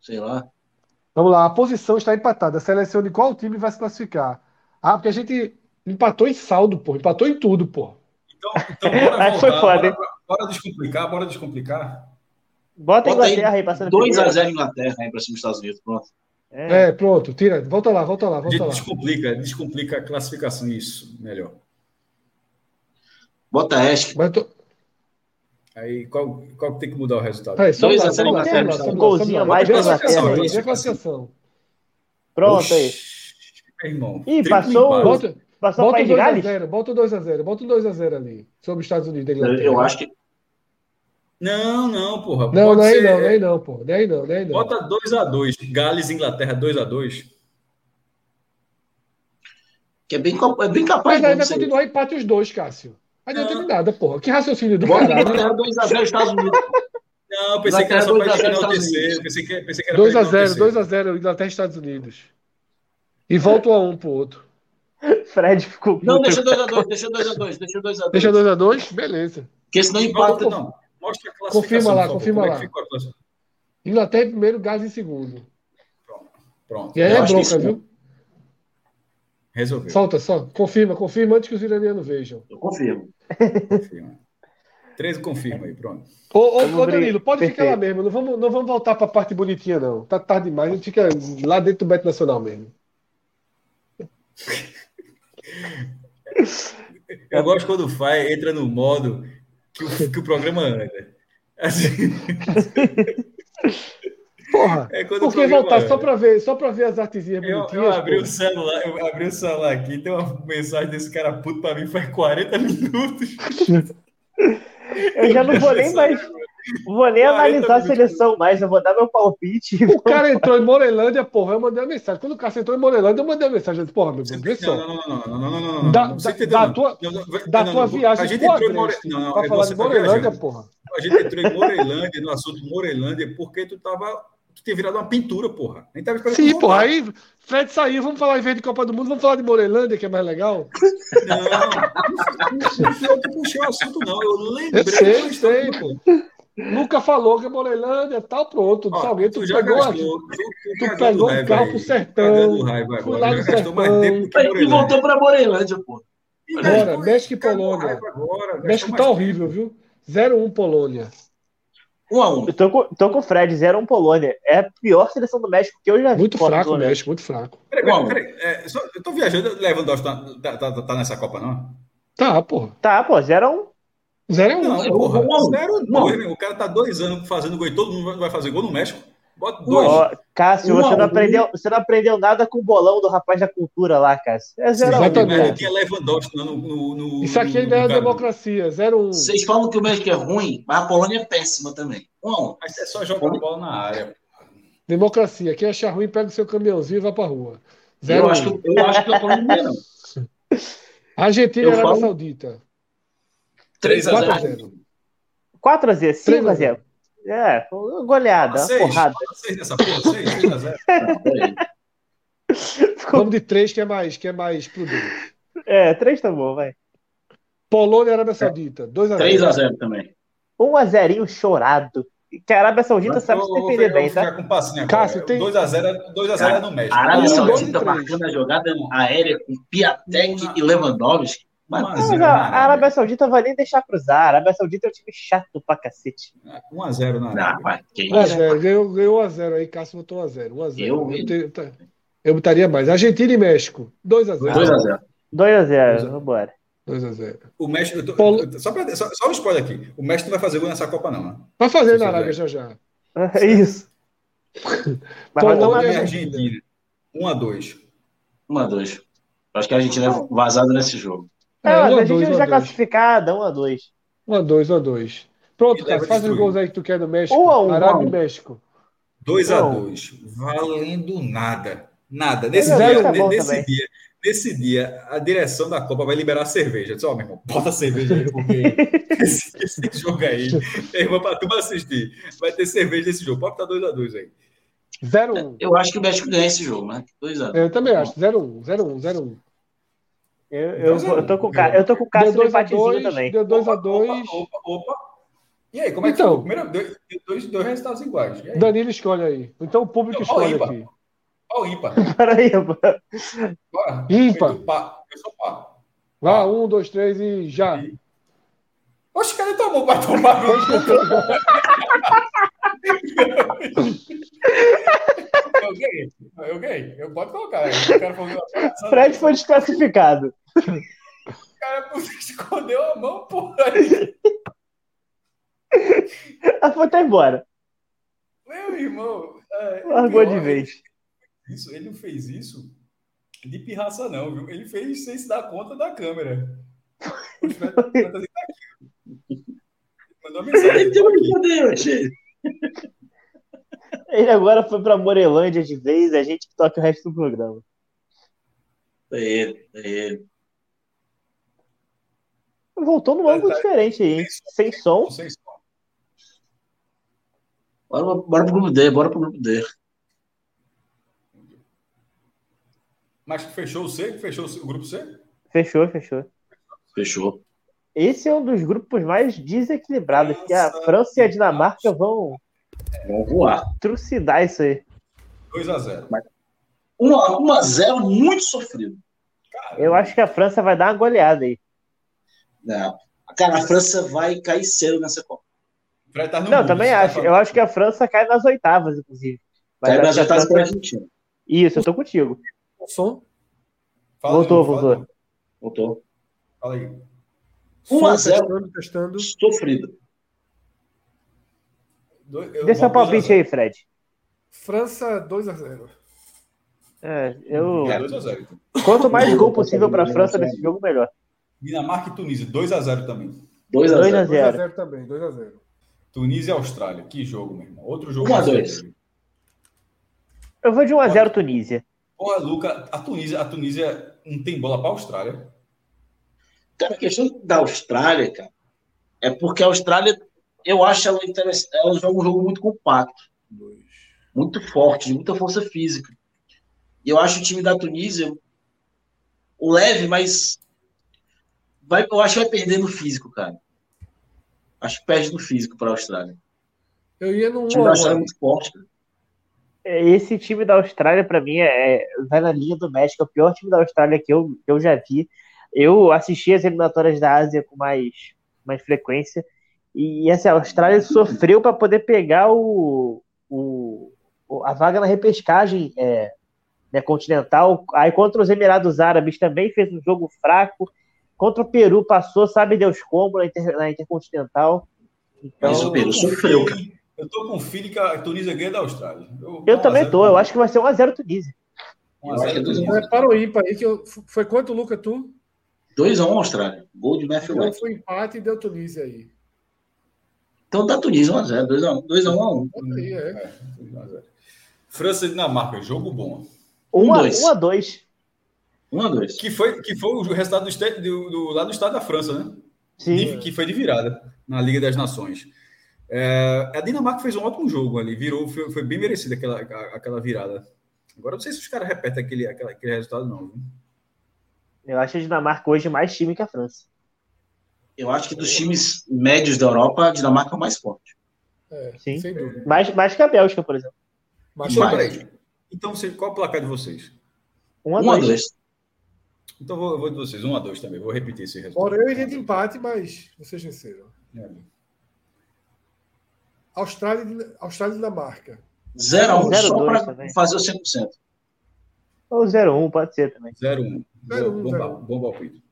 sei lá. Vamos lá, a posição está empatada. Selecione qual time vai se classificar. Ah, porque a gente empatou em saldo, pô. Empatou em tudo, pô. Então, então bora [laughs] voltar. Foi foda, bora, bora descomplicar, bora descomplicar. Bota a Inglaterra aí, aí passando 2x0 Inglaterra aí pra cima dos Estados Unidos, pronto. É. é. pronto, tira. Volta lá, volta lá, volta lá. Descomplica, descomplica a classificação, isso, melhor. Bota Ash. Tô... Aí, qual, qual tem que mudar o resultado? 2x0 Inglaterra. Um golzinho a mais pra Inglaterra. Classificação. Pronto aí. Meu irmão. Ih, passou. Bota, passou bota 2x0, bota 2x0, bota 2x0 ali, sobre os Estados Unidos. Eu acho que não, não, porra. Não, não é aí não, nem não, porra. Nem não, nem não. Bota 2x2. Gales Inglaterra 2x2. Que é bem, é bem capaz. Mas aí vai continuar empate os dois, Cássio. Aí não tem nada, porra. Que raciocínio do Bota caralho. Inglaterra 2x0 Estados Unidos. Não, pensei que era só para enaltecer. Pensei que, pensei que era 2x0, 2x0 Inglaterra e Estados Unidos. E volta um a um pro outro. [laughs] Fred ficou. Não, deixa 2x2, deixa 2x2, deixa 2x2. Deixa 2x2, beleza. Porque senão empata. Não. Mostra a classificação. Confirma lá, confirma é lá. Inglaterra em primeiro, Gás em segundo. Pronto. Pronto. E aí Eu é bronca, viu? Resolveu. Solta, só. Confirma, confirma antes que os iranianos vejam. Eu confirmo. Confirma. 13 confirma aí, pronto. Ô, ô, ô Danilo, pode Perfeito. ficar lá mesmo. Não vamos, não vamos voltar para a parte bonitinha, não. Tá tarde demais. A gente fica lá dentro do Beto Nacional mesmo. [laughs] Eu gosto quando o Fai entra no modo que o, que o programa anda. Assim... Porra, é porque voltar anda. só para ver, só para ver as artezinhas eu, bonitinhas. Eu abri porra. o celular, eu abri o celular aqui, tem uma mensagem desse cara puto para mim faz 40 minutos. [laughs] Eu já não vou nem mais. Vou nem analisar a seleção mais, eu vou dar meu palpite. O cara entrou em Morelândia, porra, eu mandei uma mensagem. Quando o cara entrou em Morelândia, eu mandei uma mensagem. Porra, meu Deus, Não, não, não, não, não, não, não. Da, da, da tua, da tua viagem. A gente entrou em Morelândia. Não, não, pra falar de Morelândia, porra. A gente entrou em Morelândia, no assunto Morelândia, porque tu tava tu tinha virado uma pintura, porra. Nem tava Sim, porra. Aí Fred saiu, vamos falar em vez de Copa do Mundo, vamos falar de Morelândia, que é mais legal. Não, não, não puxei o assunto, não. Eu lembrei. Eu sei, sei, pô. Nunca falou que é Morelândia, tal, pronto. Ó, alguém, tu, tu pegou, gastou, tu, tu, tu pegou um carro pro sertão. Raiva fui lá no sertão. E voltou pra Morelândia, pô. Agora, México e Polônia. Agora, México tá horrível, viu? 0-1 Polônia. 1x1. Eu tô com, tô com o Fred, 0x1 Polônia. É a pior seleção do México que eu já vi. Muito fraco o México, muito fraco. Peraí, peraí, peraí. É, só, eu tô viajando, Lewandowski tá, tá, tá, tá nessa Copa, não? Tá, porra. Tá, pô, 0x1. 0 x 1 Não, porra. 0 O cara tá dois anos fazendo gol e todo mundo vai fazer gol no México. Bota dois. Oh, Cássio, você, não aprendeu, você não aprendeu nada com o bolão do rapaz da cultura lá, Cássio. É 0 Exatamente. Tinha Lewandowski no, no, no, Isso aqui ainda é democracia. 0 1 Vocês falam que o México é ruim, mas a Polônia é péssima também. 1 x 1 Mas é só jogar bola na área. Democracia. Quem achar ruim, pega o seu caminhãozinho e vai pra rua. Zero eu, acho que, eu acho que a Polônia não. [laughs] Argentina e Arábia Saudita. 3 x 0 4x0, 5x0. É, goleada, uma porrada. 6 nessa porra, 6, 6x0. [laughs] Vamos de 3 que é mais, que é mais prudente. É, 3 tá bom, vai. Polônia e Arábia Saudita, 2x0. 3x0 também. 1x0 chorado. Que a Arábia Saudita Mas, sabe se defender bem, tá? Com passinho Cássio, tem... 2x0 2 é no México. A Arábia Saudita marcando a jogada aérea com Piatek e Lewandowski. Mas, a Arábia Saudita vai nem deixar cruzar. A Arábia Saudita é um time chato pra cacete. 1x0 na Arábia. 1x0, ganhou, ganhou 1x0 aí, Cássio botou 1x0. 1x0. Eu, eu, tá, eu botaria mais. Argentina e México. 2x0. 2x0. 2x0, vambora. 2x0. O México. Tô, Polo... só, pra, só, só um spoiler aqui. O México não vai fazer gol nessa Copa, não. Né? Vai fazer na Arábia já já. É isso. [laughs] Polônia e Argentina. 1x2. 1x2. Acho que a Argentina é vazada nesse jogo. É, é a gente já classificada, 1 a 2 1 a 2 1 a 2 Pronto, cara, faz os gols aí que tu quer do México. 1 a 1 Arábia e México. 2 a 2 Valendo nada. Nada. Nesse, dia, tá nesse, dia, nesse dia, a direção da Copa vai liberar cerveja. Disse, ó, oh, meu irmão, bota a cerveja aí, porque [laughs] esse, esse jogo aí, meu irmão, pra tu assistir, vai ter cerveja nesse jogo. Pode estar 2x2 aí. 0-1. Eu acho que o México ganha esse jogo, né? 2x1. Eu também acho. 0-1, 0-1, 0-1. Eu, eu, eu, tô com, eu tô com o Cássio no empatezinho também. Deu 2x2. Opa, opa, E aí, como é que então, foi? Primeiro, dois, dois, dois resultados iguais. Danilo escolhe aí. Então o público então, escolhe ímpar. aqui. Qual ímpar? [laughs] Peraí, ímpar. Eu sou pá. Vá, um, dois, três e já. Oxe, cadê tua mão pra tomar? eu ganhei. Eu ganhei. Eu posso colocar. Eu Fred foi desclassificado. O cara [laughs] escondeu a mão, porra. A foto tá embora. Meu irmão. É, Largou de vez. Isso, ele não fez isso de pirraça, não, viu? Ele fez sem se dar conta da câmera. Mandou [laughs] mensagem. Ele Ele agora foi para Morelândia de vez, a gente toca o resto do programa. É ele, é ele. Voltou num ângulo diferente aí, sem som. Sem som. Bora, bora pro grupo D, bora pro grupo D. Mas fechou o C? Fechou o grupo C? Fechou, fechou. Fechou. Esse é um dos grupos mais desequilibrados, Nossa. que a França e a Dinamarca vão, vão voar. Trucidar isso aí. 2x0. 1x0 muito sofrido. Caramba. Eu acho que a França vai dar uma goleada aí. Não. Cara, a França vai cair cedo nessa Copa. Tá não, mundo, também tá acho. Tá eu acho que a França cai nas oitavas, inclusive. Mas cai nas oitavas França... Argentina. Isso, eu tô contigo. Som? Fala voltou, voltou. Voltou. Fala aí. 1x0 testando, Sofrido. Dê seu palpite aí, Fred. França 2x0. É, eu. É, 2x0. Então. Quanto mais gol possível para a França nesse jogo, melhor. Dinamarca e Tunísia, 2x0 também. 2x0. 2x0 também, 2x0. Tunísia e Austrália, que jogo, meu irmão. Outro jogo. 1x2. Eu vou de 1x0 Tunísia. Porra, Luca, a Tunísia, a Tunísia não tem bola para a Austrália. Cara, a questão da Austrália, cara, é porque a Austrália, eu acho ela interessante. Ela joga um jogo muito compacto, muito forte, de muita força física. E eu acho o time da Tunísia o leve, mas vai, eu acho que vai perder no físico, cara. Acho que perde no físico para a Austrália. Eu ia no. O time da Austrália é muito forte, cara. É, esse time da Austrália, para mim, é, é, vai na linha do México, é o pior time da Austrália que eu, que eu já vi. Eu assisti as eliminatórias da Ásia com mais, mais frequência. E assim, a Austrália sofreu para poder pegar o, o, a vaga na repescagem é, né, continental. Aí contra os Emirados Árabes também fez um jogo fraco. Contra o Peru passou, sabe Deus como, na, Inter, na Intercontinental. Então, Mas o Peru sofreu, cara. Eu tô com o feeling que a Tunísia ganha da Austrália. Eu, eu também tô, eu acho que vai ser 1x0 Tunísia. 1x0 Tunísia. Para o ímpar aí, que eu, foi quanto, Luca, tu? 2x1 Austrália. Gol de Matthew Então foi empate e deu Tunísia aí. Então dá Tunísia 1x0. 2x1 a 1. Aí, é. é França e Dinamarca, jogo bom. 1x2. 1x2. Que foi, que foi o resultado do, do, do, lá do estado da França, né? Sim. Que foi de virada na Liga das Nações. É, a Dinamarca fez um ótimo jogo ali, virou, foi, foi bem merecida aquela, aquela virada. Agora não sei se os caras repetem aquele, aquele, aquele resultado, não. Viu? Eu acho a Dinamarca hoje mais time que a França. Eu acho que dos times médios da Europa, a Dinamarca é o mais forte. É, Sim. Sem dúvida. Mais, mais que a Bélgica, por exemplo. Mais. Então, qual é o placar de vocês? 1 a 2. Então, vou, vou de vocês. 1 a 2 também. Vou repetir esse resultado. Ora, eu iria de empate, mas vocês venceram. É. Austrália, Austrália e Dinamarca. 0x1, só para fazer o 100%. Ou 0x1, pode ser também. 0x1. Bom, bom palpite.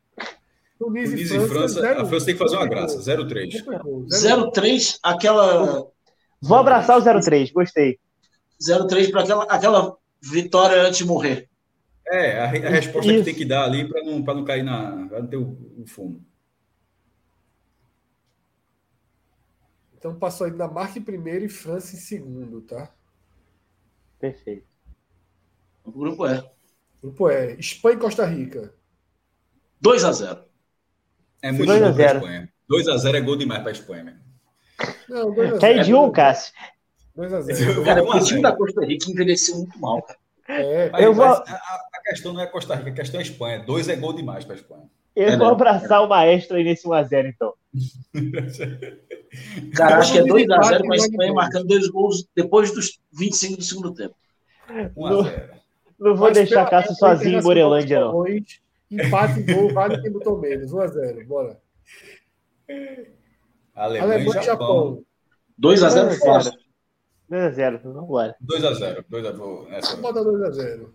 Tunísia e França. França a França tem que fazer uma graça. 0-3. 0-3, aquela. Vou abraçar o 0-3, gostei. 0-3 para aquela, aquela vitória antes de morrer. É, a, a resposta Isso. que tem que dar ali para não, não cair na. para não ter o, o fumo. Então passou aí Dinamarca em primeiro e França em segundo, tá? Perfeito. O grupo é. Grupo é. Espanha e Costa Rica. 2 a 0 É muito 2 a 0 Espanha. 2 a 0 é gol demais para a Espanha, mesmo. Não, 2 a 0. Quer de um, Cássio? 2 a 0 Cara, o time da Costa Rica envelheceu muito mal, cara. É, mas, eu vou... a, a, a questão não é Costa Rica, a questão é Espanha. Dois é gol demais para a Espanha. Eu é vou abraçar o maestro aí nesse 1x0, então. [laughs] Cara, acho que é 2x0 com a Espanha marcando dois gols depois dos 25 do segundo tempo. 1x0. Não, não vou Mas deixar Cássio sozinho em Morelândia, não. Empate gol, vale quem botou menos. 1x0, bora. Alemanha, Alemanha e Japão. 2x0 fácil. 2x0, vamos embora. 2x0. 2x0. Bota 2x0.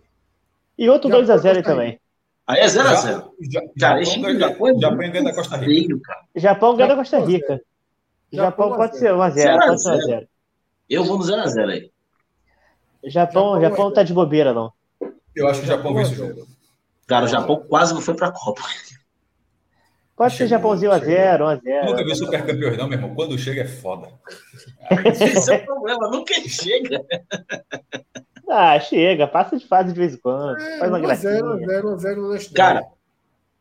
E outro 2x0 também. Aí é 0x0. Cara, esse Japão, Japão ganha da Costa Rica. Japão ganha da Costa Rica. Japão pode ser 1x0. Pode ser 1x0. Eu vou no 0x0 aí. Japão, Japão, Japão tá de bobeira, não. Eu acho que o Japão vence o jogo. Cara, o Japão quase não foi pra Copa. Pode ser Japãozinho a 0, 1 a 0. Nunca vi super campeões, não, meu irmão. Quando chega é foda. [laughs] Esse é o problema, nunca chega. Ah, chega, passa de fase de vez em quando. É, faz uma gracinha. 0 0 0 Cara,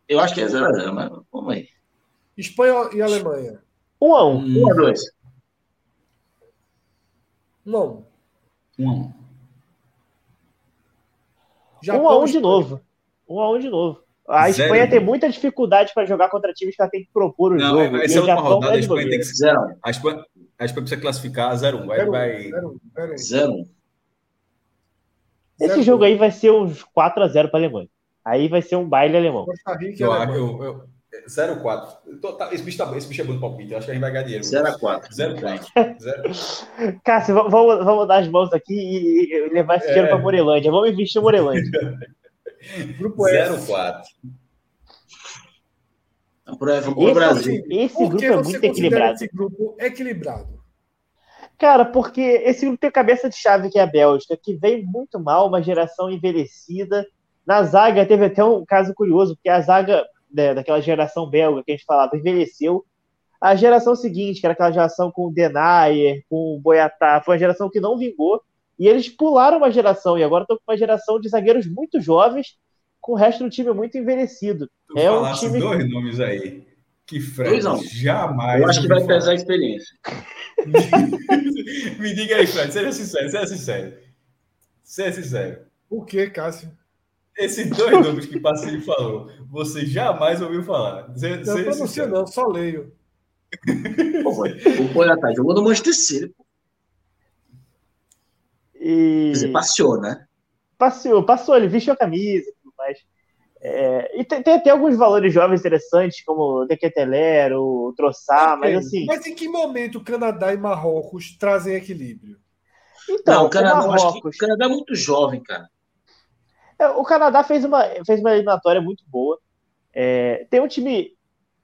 eu acho que é 0 a 0 mas vamos aí. Espanha e Alemanha. 1 a 1 1 a 2 1 a 1 1 a 1 1 a 1 de novo. 1 a 1 de novo. A Zero. Espanha tem muita dificuldade para jogar contra times que ela tem que propor o não, jogo. Essa é uma rodada, a Espanha tem que ser. A Espanha, a Espanha precisa classificar 0-1. Vai, vai... 0-1. Esse jogo aí vai ser uns 4x0 para a Alemanha. Aí vai ser um baile alemão. Costa Rica eu, eu, eu, 0-4. Esse, bicho tá, esse bicho é bom no palpite. Eu acho que a gente vai ganhar dinheiro. 0x4. 0x4. [laughs] Cássio, vamos, vamos dar as mãos aqui e levar esse dinheiro é. para Morelândia. Vamos investir em Morelândia. [laughs] Grupo F. 04. Pro Brasil. Esse grupo é muito equilibrado. Esse grupo equilibrado. Cara, porque esse grupo tem cabeça de chave que é a Bélgica, que vem muito mal, uma geração envelhecida. Na zaga teve até um caso curioso, porque a zaga né, daquela geração belga que a gente falava envelheceu. A geração seguinte, que era aquela geração com o Denayer, com o Boiatá, foi uma geração que não vingou. E eles pularam uma geração e agora estão com uma geração de zagueiros muito jovens, com o resto do time muito envelhecido. Tu é um time... dois nomes aí. Que Fred jamais. Eu acho que vai pesar a experiência. [laughs] Me diga aí, Fred, seja sincero, seja sincero. Seja sincero. O que, Cássio? Esses dois nomes que Passinho falou, você jamais ouviu falar. Seja, não pronuncio, não, só leio. o Boiatá jogou no Manchester City, pô. E... Quer dizer, passeou, né? Passeou, passou, ele vestiu a camisa e tudo mais. É, e tem, tem, até alguns valores jovens interessantes, como o Dequeteler, o Troçar, mas assim. Mas em que momento o Canadá e Marrocos trazem equilíbrio? Então, Não, o Canadá, o Marrocos... o Canadá é muito jovem, cara. É, o Canadá fez uma, fez uma eliminatória muito boa. É, tem um time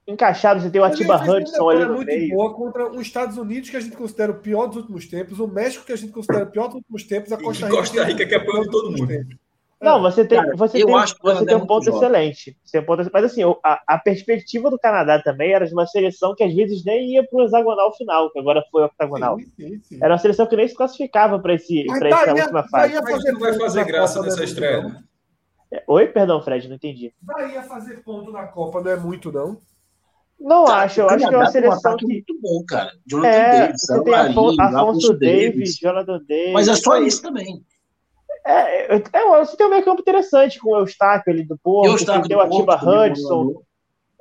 encaixado, você tem o Atiba Hudson ali no muito meio. boa contra os Estados Unidos, que a gente considera o pior dos últimos tempos, o México, que a gente considera o pior dos últimos tempos, a Costa Rica. Costa Rica que é pior de todo mundo. Não, você tem, Cara, você tem, você tem um ponto excelente. Você tem um ponto, mas assim, a, a, perspectiva do Canadá também era de uma seleção que às vezes nem ia para o hexagonal final, que agora foi o octagonal. Sim, sim, sim. Era uma seleção que nem se classificava para esse, essa daria, última fase. Mas não vai fazer graça nessa estreia. Oi, perdão, Fred, não entendi. Daria fazer ponto na Copa, não é muito, não? Não cara, acho, eu acho que é uma seleção que. muito bom, cara. Jonathan é, Davis, você tem Afonso, Afonso Davis, Jonathan Davis. Mas é só isso também. É, é, você tem um meio campo interessante com o Eustáquio ali do Porto, você tem o Atiba Hudson.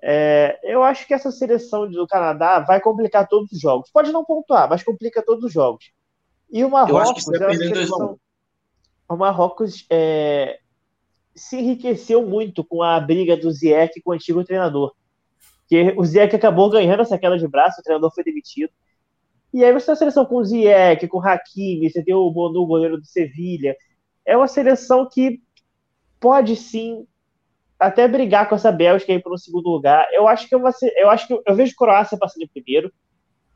É, eu acho que essa seleção do Canadá vai complicar todos os jogos. Pode não pontuar, mas complica todos os jogos. E o Marrocos, é uma seleção, o Marrocos é, se enriqueceu muito com a briga do Ziyech com o antigo treinador que o Ziyech acabou ganhando essa queda de braço, o treinador foi demitido. E aí você tem a seleção com o Ziyech, com o Hakimi, você tem o Bonu, goleiro do Sevilha. É uma seleção que pode sim até brigar com essa Bélgica aí para um segundo lugar. Eu acho que eu, eu acho que eu, eu vejo Croácia passando em primeiro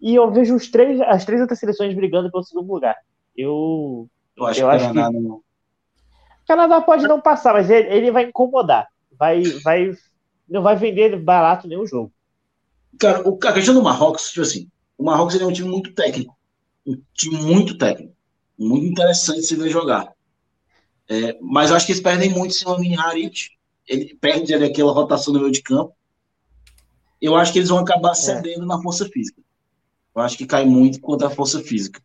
e eu vejo os três, as três outras seleções brigando pelo segundo lugar. Eu, eu acho, eu que, acho Canadá que não. Canadá pode não passar, mas ele, ele vai incomodar. Vai, vai não vai vender barato nenhum jogo. Cara, o, a questão do Marrocos, tipo assim, o Marrocos é um time muito técnico. Um time muito técnico. Muito interessante se ver jogar. É, mas eu acho que eles perdem muito sem o Mini Harit. Ele perde ali aquela rotação no meio de campo. Eu acho que eles vão acabar é. cedendo é. na força física. Eu acho que cai muito contra a força física.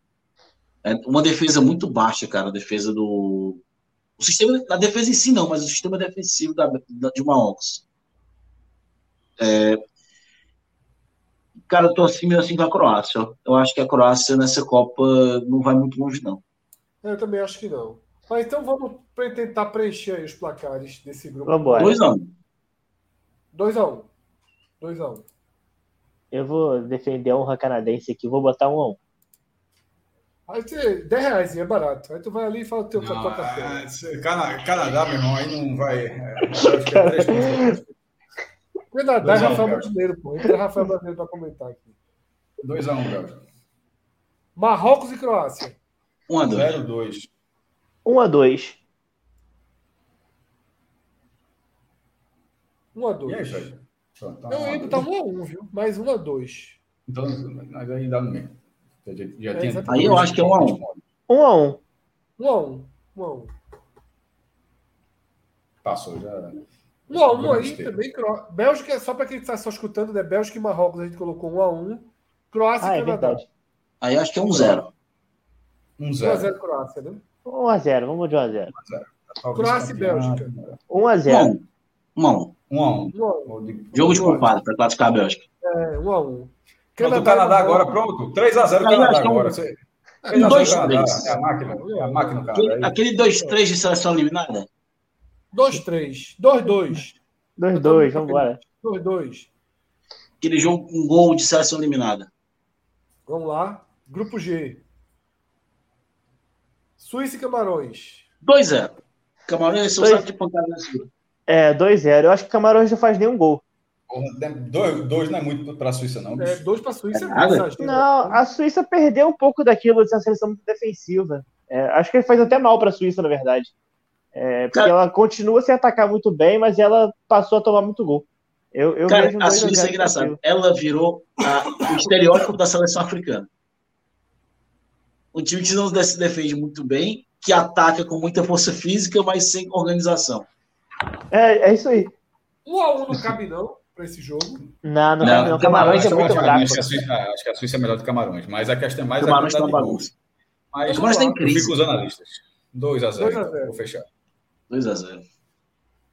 É uma defesa muito baixa, cara, a defesa do, O sistema da defesa em si não, mas o sistema defensivo da, da, de Marrocos. É, cara, eu tô assim meio assim com a Croácia. Eu acho que a Croácia nessa Copa não vai muito longe, não. Eu também acho que não. Mas então vamos tentar preencher os placares desse grupo. Vamos embora. 2x1. 2x1. 2x1. Eu vou defender a honra canadense aqui, vou botar 1x1. Aí você, 10 reais é barato. Aí tu vai ali e fala o teu não, café. É, Canadá, meu irmão, aí não vai. É, [laughs] Canadá é Rafael Brasileiro, pô. Entra Rafael Brasileiro para comentar aqui. 2x1, um, Bélgica. Marrocos e Croácia. 1x2. 0-2. 1x2. 1x2. E aí, Jorge? Eu ia botar 1x1, viu? Mais 1x2. Então, mas aí dá no. Já, já é. Aí eu acho que é 1x1. 1x1. 1x1. 1x1. Passou já. Não, um aí também. Bélgica, só para quem está só escutando, né? Bélgica e Marrocos a gente colocou 1 a 1 Croácia ah, e é Canadá. Verdade. Aí acho que é 1 0 1 0 1 0 Croácia, né? 1 a 0 vamos de 1 a 0 Croácia e Bélgica. 1 a 0 1 a 1 1 a 1 Jogo de culpado para classificar a Bélgica. É, 1 a 1 Canadá, o Canadá agora, pronto. 3 a 0 Canadá agora. 3 a 0 Canadá. É a máquina. É a máquina, Canadá. Aquele 2-3 de seleção eliminada? 2-3. 2-2. 2-2, vamos embora. 2-2. Aquele jogo com um gol de seleção eliminada. Vamos lá. Grupo G. Suíça e Camarões. 2-0. Camarões são sabe de pancada É, 2-0. Eu acho que Camarões não faz nenhum gol. Dois, dois não é muito para a Suíça, não. É, dois para a Suíça é, é Não, a Suíça perdeu um pouco daquilo de ser uma seleção muito defensiva. É, acho que ele faz até mal para a Suíça, na verdade. É, porque Cara, ela continua sem atacar muito bem, mas ela passou a tomar muito gol. Eu, eu Cara, a Suíça é engraçada. Ela virou a, o estereótipo da seleção africana. Um time que não se defende muito bem, que ataca com muita força física, mas sem organização. É, é isso aí. Um a um não cabe, não, para esse jogo. Não, não, não não. Camarões, é muito fraco. Acho acho que a Suíça é melhor do que Camarões, mas a questão é mais Camarões a quantidade de Mas Camarões tem crise. Eu fico os analistas. 2 a 0 então, vou fechar. 2 a 0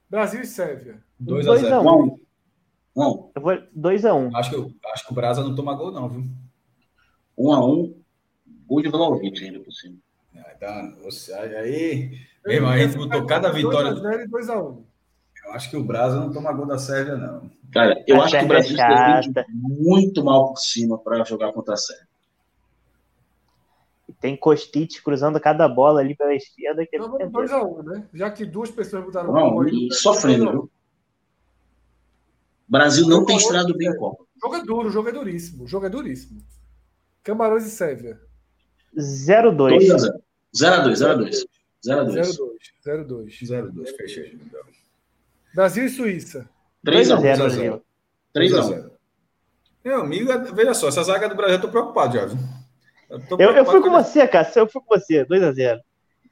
Brasil e Sérvia. 2 a 0 1 1 Eu vou 2 a 1 acho que, acho que o Brasa não toma gol, não, viu? 1 a 1 Gol de Vlaovic ainda por cima. Ah, então, você, aí, meu irmão, a gente botou cada vitória. 2 a 0 e 2 a 1 Eu acho que o Brasa não toma gol da Sérvia, não. Cara, eu a acho que o Brasil é defende muito mal por cima para jogar contra a Sérvia tem Kostic cruzando cada bola ali pela esquerda. Que não, vamos 2x1, um, né? Já que duas pessoas mudaram não, o e sofrendo, viu? Brasil não tem estrado bem em Copa. O jogo é duro, o jogo é duríssimo. O jogo é duríssimo. Camarões e Sérvia. 0-2. 0x2, 0x2. 0x2. 0x2. 0x2, fechei. Brasil e Suíça. 3x0, Brasil. 3x0. Meu amigo, veja só, essa zaga do Brasil eu tô preocupado já. Eu, eu, eu fui com você, Cássio. Eu fui com você. 2x0.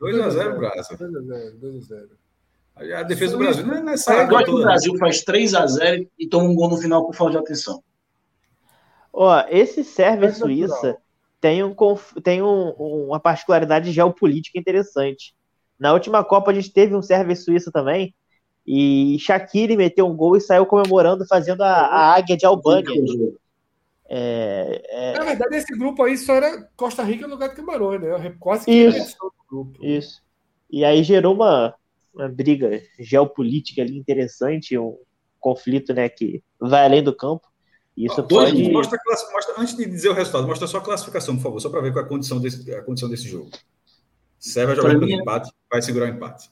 2x0, Brasil. 2x0, 2x0. A defesa do Brasil não é nessa. Agora que o Brasil faz 3x0 e toma um gol no final por falta de atenção. Ó, esse Sérvia Suíça tem, um, tem um, uma particularidade geopolítica interessante. Na última Copa a gente teve um Sérvia Suíça também. E Shaqiri meteu um gol e saiu comemorando, fazendo a, a águia de Albânia. É, é... Na verdade, esse grupo aí só era Costa Rica no lugar de Camarões, né? Quase que isso, grupo. Isso. E aí gerou uma, uma briga geopolítica ali interessante, um conflito né, que vai além do campo. Isso ah, pode... mostra, mostra, antes de dizer o resultado, mostra só a classificação, por favor, só para ver qual é a condição desse, a condição desse jogo. Sérvia jogando pelo empate, vai segurar o empate.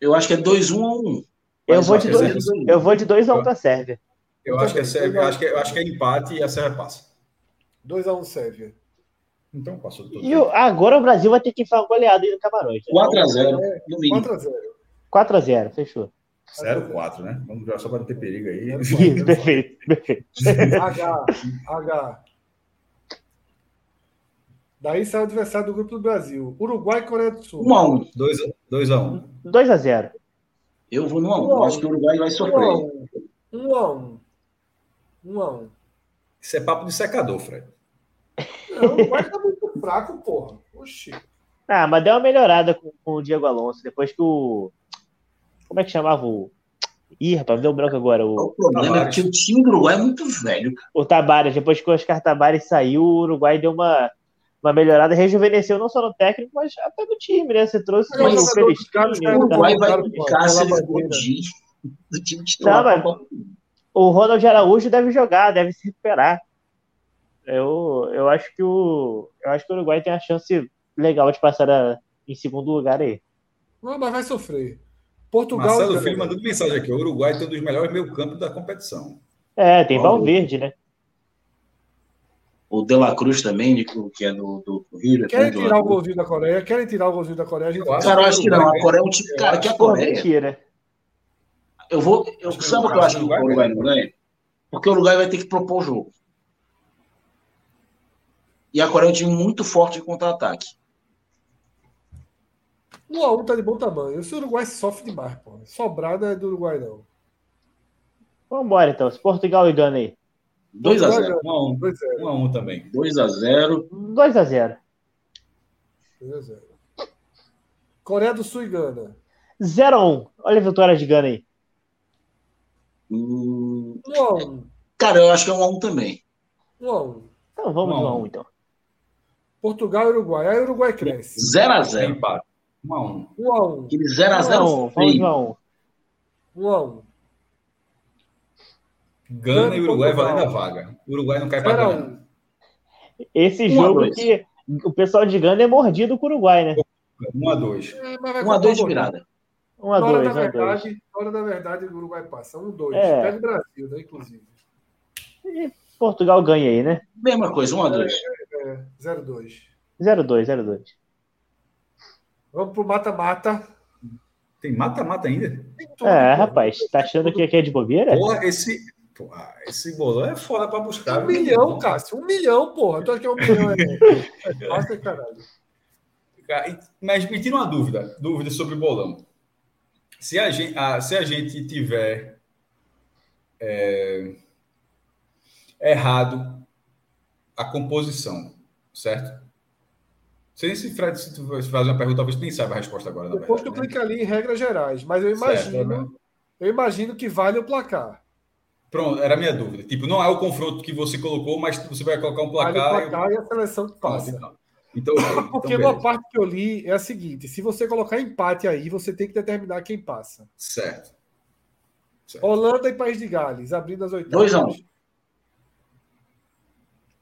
Eu acho que é 2-1 um ou 1. Um. Eu, vou de 2 eu vou de 2 a 1 um para a Sérvia. Eu acho que é Sérvia, acho que, é, acho que é empate e a Sérvia passa. 2x1 um, Sérvia. Então passou tudo. E o, agora o Brasil vai ter que fazer uma goleada aí no Camarões. 4x0, no mínimo. 4x0. 4x0, fechou. 0-4, né? Vamos jogar só para não ter perigo aí. [laughs] Isso, perfeito, perfeito. H, H. Daí sai o adversário do grupo do Brasil. Uruguai e Coreia do Sul. 1x1. 2x1. 2x0. Eu vou no 1x1. Acho que o Uruguai vai sofrer. 1x1. Um a um. Isso é papo de secador, Fred. Não, o Uruguai tá muito fraco, porra. Oxi. Ah, mas deu uma melhorada com, com o Diego Alonso, depois que o. Como é que chamava o. Ih, rapaz, deu branco agora. O, o problema é que o time do Uruguai é muito velho. O Tabares, depois que o Oscar Tabares saiu, o Uruguai deu uma, uma melhorada, rejuvenesceu não só no técnico, mas até no time, né? Você trouxe mas o Pelestrini. O Uruguai vai ficar se ele [laughs] do time titular. Tá, o Ronald Araújo deve jogar, deve se recuperar. Eu, eu acho que o eu acho que o Uruguai tem a chance legal de passar a, em segundo lugar aí. Não, mas vai sofrer. Portugal. Marcelo Filho mandando mensagem aqui. O Uruguai tem um dos melhores meio campo da competição. É, tem Valverde, né? O De La Cruz também, que é do, do Rio. Querem tirar o golzinho da Coreia? Querem tirar o golzinho da Coreia? A gente... Cara, eu acho que não. A Coreia é um tipo. Cara, que a Coreia. Mentira. Eu vou. Eu, sabe o que eu acho que o Uruguai não ganha? Porque o Uruguai vai ter que propor o jogo. E a Coreia é um time muito forte de contra-ataque. O a 1 tá de bom tamanho. O Uruguai sofre demais, pô. Sobrada é do Uruguai, não. Vamos embora, então. Portugal e Gana aí. 2x0. 1x1. 1x1 também. 2x0. 2x0. 2x0. Coreia do Sul e Gana. 0x1. Olha a vitória de Gana aí. Hum... 1x1. Cara, eu acho que é 1x1 também. 1x1. Então vamos 1x1, então. Portugal e Uruguai. Aí o Uruguai cresce. 0x0. Empate. 1x1. 1x1. Aquele 0x0. 1x1. 1x1. Gana e Uruguai valendo a vaga. O Uruguai não cai para Gana. Esse jogo que o pessoal de Gana é mordido com o Uruguai, né? 1x2. 1x2 de virada. 1x2. Na verdade, hora da verdade, o Uruguai passa. 1x2. É. Pega o Brasil, né, inclusive. E Portugal ganha aí, né? Mesma coisa, 1x2. É, é, 0-2. 0-2, 0-2. Vamos pro mata-mata. Tem mata-mata ainda? Tudo, é, pô. rapaz, tá achando que aqui é de bobeira? Porra, esse, porra, esse bolão é foda pra buscar. Um milhão, Cássio, um milhão, porra. Tu acha que é um milhão? É... Nossa, caralho. Mas me tira uma dúvida, dúvida sobre o bolão. Se a gente, a, se a gente tiver é, errado a composição, certo? Sei se Fred, se tu fazer uma pergunta, talvez nem saiba a resposta agora. Depois verdade, tu né? clica ali em regras gerais, mas eu imagino, certo, né? eu imagino que vale o placar. Pronto, era a minha dúvida. Tipo, não é o confronto que você colocou, mas você vai colocar um placar. Vale o placar e, eu... e a seleção que passa. Então, então, [laughs] Porque então, uma parte que eu li é a seguinte: se você colocar empate aí, você tem que determinar quem passa. Certo. certo. Holanda e País de Gales, abrindo as oitavas. 2x1.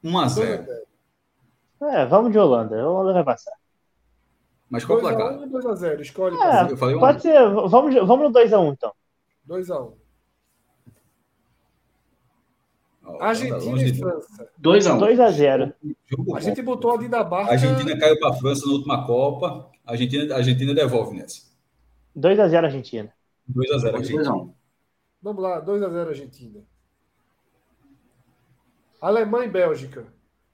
1x0. É, vamos de Holanda. A Holanda vai passar. Mas qual o placar? 2x1 ou 2x0? Escolhe. É, eu falei um pode ser. Vamos, vamos no 2x1, então. 2x1. Argentina e França. 2x1. 2x0. A gente botou a Dinamarca. A Argentina caiu para a França na última Copa. A Argentina, a Argentina devolve nessa. 2x0 Argentina. 2x0 Argentina. Vamos lá, 2x0 Argentina. Alemanha e Bélgica.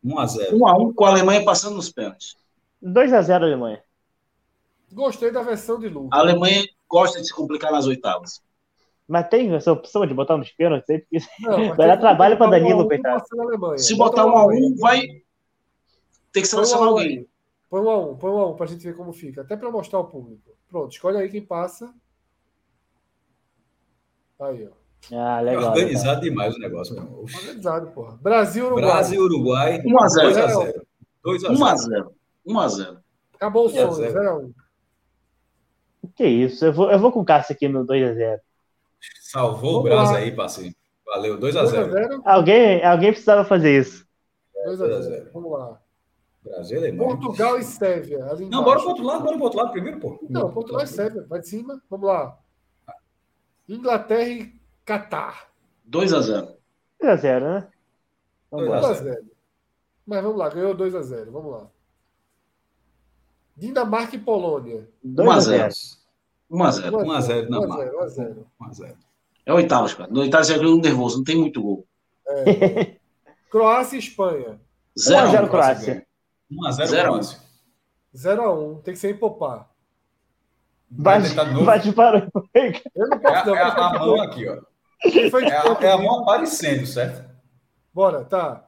1x0. 1x1 com a Alemanha passando nos pênaltis. 2x0 Alemanha. Gostei da versão de Lucas. A Alemanha gosta de se complicar nas oitavas. Mas tem essa opção de botar nos pênaltis aí? Não, vai dar trabalho para Danilo, coitado. Se botar 1x1, vai ter que selecionar alguém. Põe 1x1, põe 1x1 para a gente ver como fica. Até para mostrar ao público. Pronto, escolhe aí quem passa. Aí, ó. Ah, legal. É organizado legal. demais o negócio, meu irmão. Organizado, porra. Brasil, Uruguai. Brasil, Uruguai. 1x0. 2x0. 1x0. Acabou o som, 0x1. Que isso, eu vou, eu vou com o Cássio aqui no 2x0. Salvou Vamos o Brasil aí, parceiro. Valeu, 2x0. Alguém, alguém precisava fazer isso. 2x0. Vamos lá. Brasil Portugal e Sérvia. Não, bora pro outro lado, bora pro outro lado primeiro, pô. Não, Portugal e Sérvia. Vai de cima. Vamos lá. Inglaterra e Catar. 2x0. 2x0, né? 2x0. Mas vamos lá, ganhou 2x0. Vamos lá. Dinamarca e Polônia. 1x0. 1x0. 1x0 Dinamarca. 1x0. 1x0. É oitavas, cara. No oitavas é um nervoso, não tem muito gol. É. Croácia e Espanha. 0x0 Croácia. 1x0 Croácia. 0x1. Tem que ser em popar. Bate, bate para Eu não posso, não. É, é a mão aqui, ó. É a, é a mão aparecendo, certo? Bora, tá.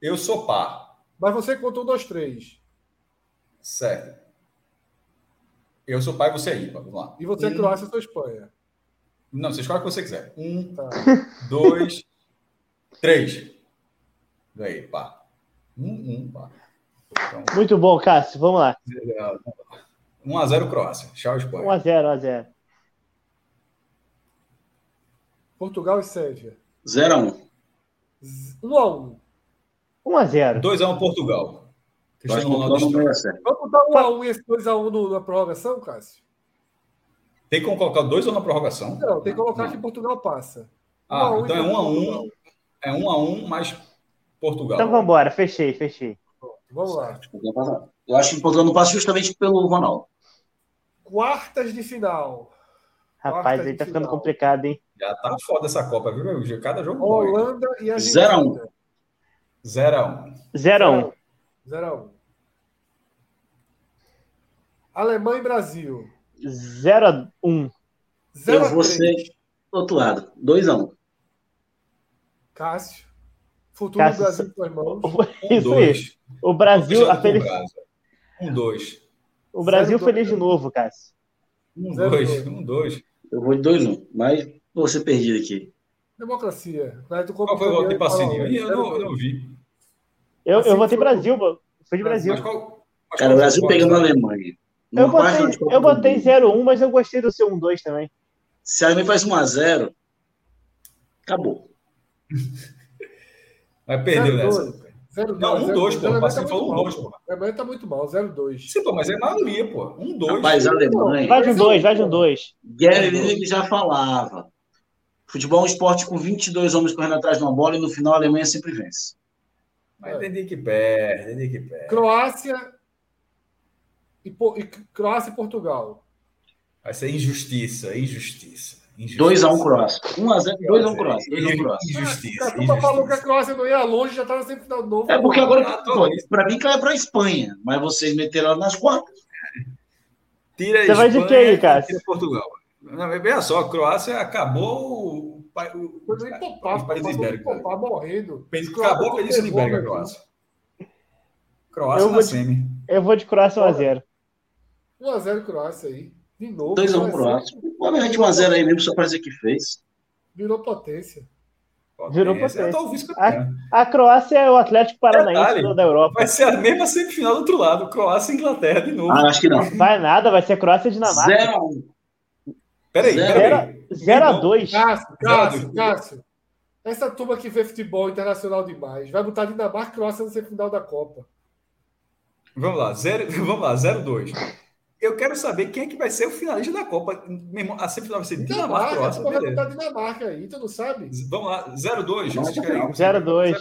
Eu sou par. Mas você contou dois, três. Certo. Eu sou pai, você é IPA. Vamos lá. E você é Croácia, eu sou Espanha. Não, você escolhe o que você quiser. Um, tá. dois, três. Aí, pá. Um, um, pá. Então, Muito bom, Cássio. Vamos lá. 1x0 Croácia. Tchau, Espanha. 1x0, 1x0. Portugal e Sérvia. 0x1. 1x1. 1x0. 2x1 Portugal. Cristiano Ronaldo. Vamos botar 1x1 e esse 2x1 na prorrogação, Cássio? Tem como colocar dois ou na prorrogação? Não, tem que colocar que Portugal passa. Ah, um então é 1x1. É 1x1 mais Portugal. Então vamos embora. Fechei, fechei. Vamos lá. Eu acho que Portugal não passa justamente pelo Ronaldo. Quartas de final. Rapaz, aí tá ficando complicado, hein? Já tá foda essa Copa, viu, meu? Cada jogo Holanda bom, e Argentina. 0x1. 0x1. 0x1. Alemanha e Brasil. 0x1. Eu vou ser do outro lado. 2x1. Cássio. Futuro Cássio. do Brasil com irmãos. [laughs] Um, Isso. O Brasil. A feliz... Um, dois. O Brasil Zero feliz dois. de novo, Cássio. Um, Zero dois. dois. Um, dois. Eu vou de dois, um. Mas vou ser perdido aqui. Democracia. Qual foi o voto de Passinho? Eu não, eu não vi. Eu, eu votei Brasil, Foi de Brasil. Mas qual, mas Cara, o Brasil pegando a Alemanha. Eu botei, eu botei 0-1, mas eu gostei do seu 1-2 também. Se a Alemanha faz 1x0, acabou. Mas perdeu nessa. 0, não, 1, 2, pô. O Passinho falou 1, 2, pô. A Alemanha tá muito mal, 0, 2. Sim, pô, mas é maioria, pô. 1, 2. Rapaz, a Alemanha. Vai de um 2, vai de um 2. Gary Lineker já falava. Futebol é um esporte com 22 homens correndo atrás de uma bola e no final a Alemanha sempre vence. Mas entendi que perde, entendi que perde. Croácia e, e Croácia e Portugal. Vai ser injustiça, injustiça. 2x1 um Croácia. 1x0, 2x1 Croácia. 2x1 Croácia. Injustiça. A turma falou que a Croácia não ia longe, já estava tá sempre final novo. É porque agora, para mim, cai para a Espanha, mas vocês meteram ela nas quartas. Tira Você vai de quem, cara? Tira Portugal. Não, veja só, a Croácia acabou o, o, Foi nem poupar, o país ibérico. Poupar, morrendo. Acabou a Península Ibérica, a Croácia. Croácia eu na semi. Eu vou de Croácia 1x0. 1x0 Croácia aí. De novo. 2x1 Croácia. Pode mete 1x0 aí mesmo, só para dizer que fez. Virou potência. Virou potência. A, a, Croácia é o Atlético Paranaense Detalhe, da Europa. Vai ser a mesma semifinal do outro lado. Croácia e Inglaterra de novo. Ah, acho que não. Vai nada, vai ser Croácia e Dinamarca. 0x1. Peraí, peraí. 0x2. Cássio, Cássio, Cássio. Essa turma que vê futebol internacional demais vai botar Dinamarca e Croácia na semifinal da Copa. Vamos lá, 0, [laughs] vamos lá, 0-2. Eu quero saber quem é que vai ser o finalista da Copa. A semifinal vai ser Dinamarca, Croácia. Vai botar Dinamarca aí, tu não sabe? Vamos lá, 0-2. 0-2.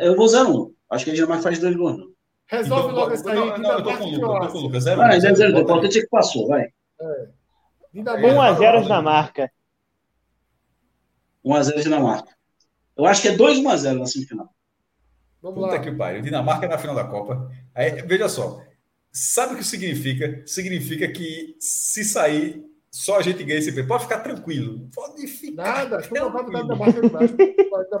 Eu vou 0-1. Acho que a Dinamarca faz dois gols. Resolve então, logo essa aí. Não, não, eu tô com o Lucas. Eu tô com o Lucas. 0 Vai, 0 0 O importante é que passou, vai. É. 1x0 Dinamarca. 1x0 Dinamarca. Eu acho que é 2-1x0 na semifinal. Vamos Puta lá. que pariu. Dinamarca na final da Copa. Aí, veja só. Sabe o que significa? Significa que se sair, só a gente ganha esse prêmio. Pode ficar tranquilo. Pode ficar Nada, tranquilo.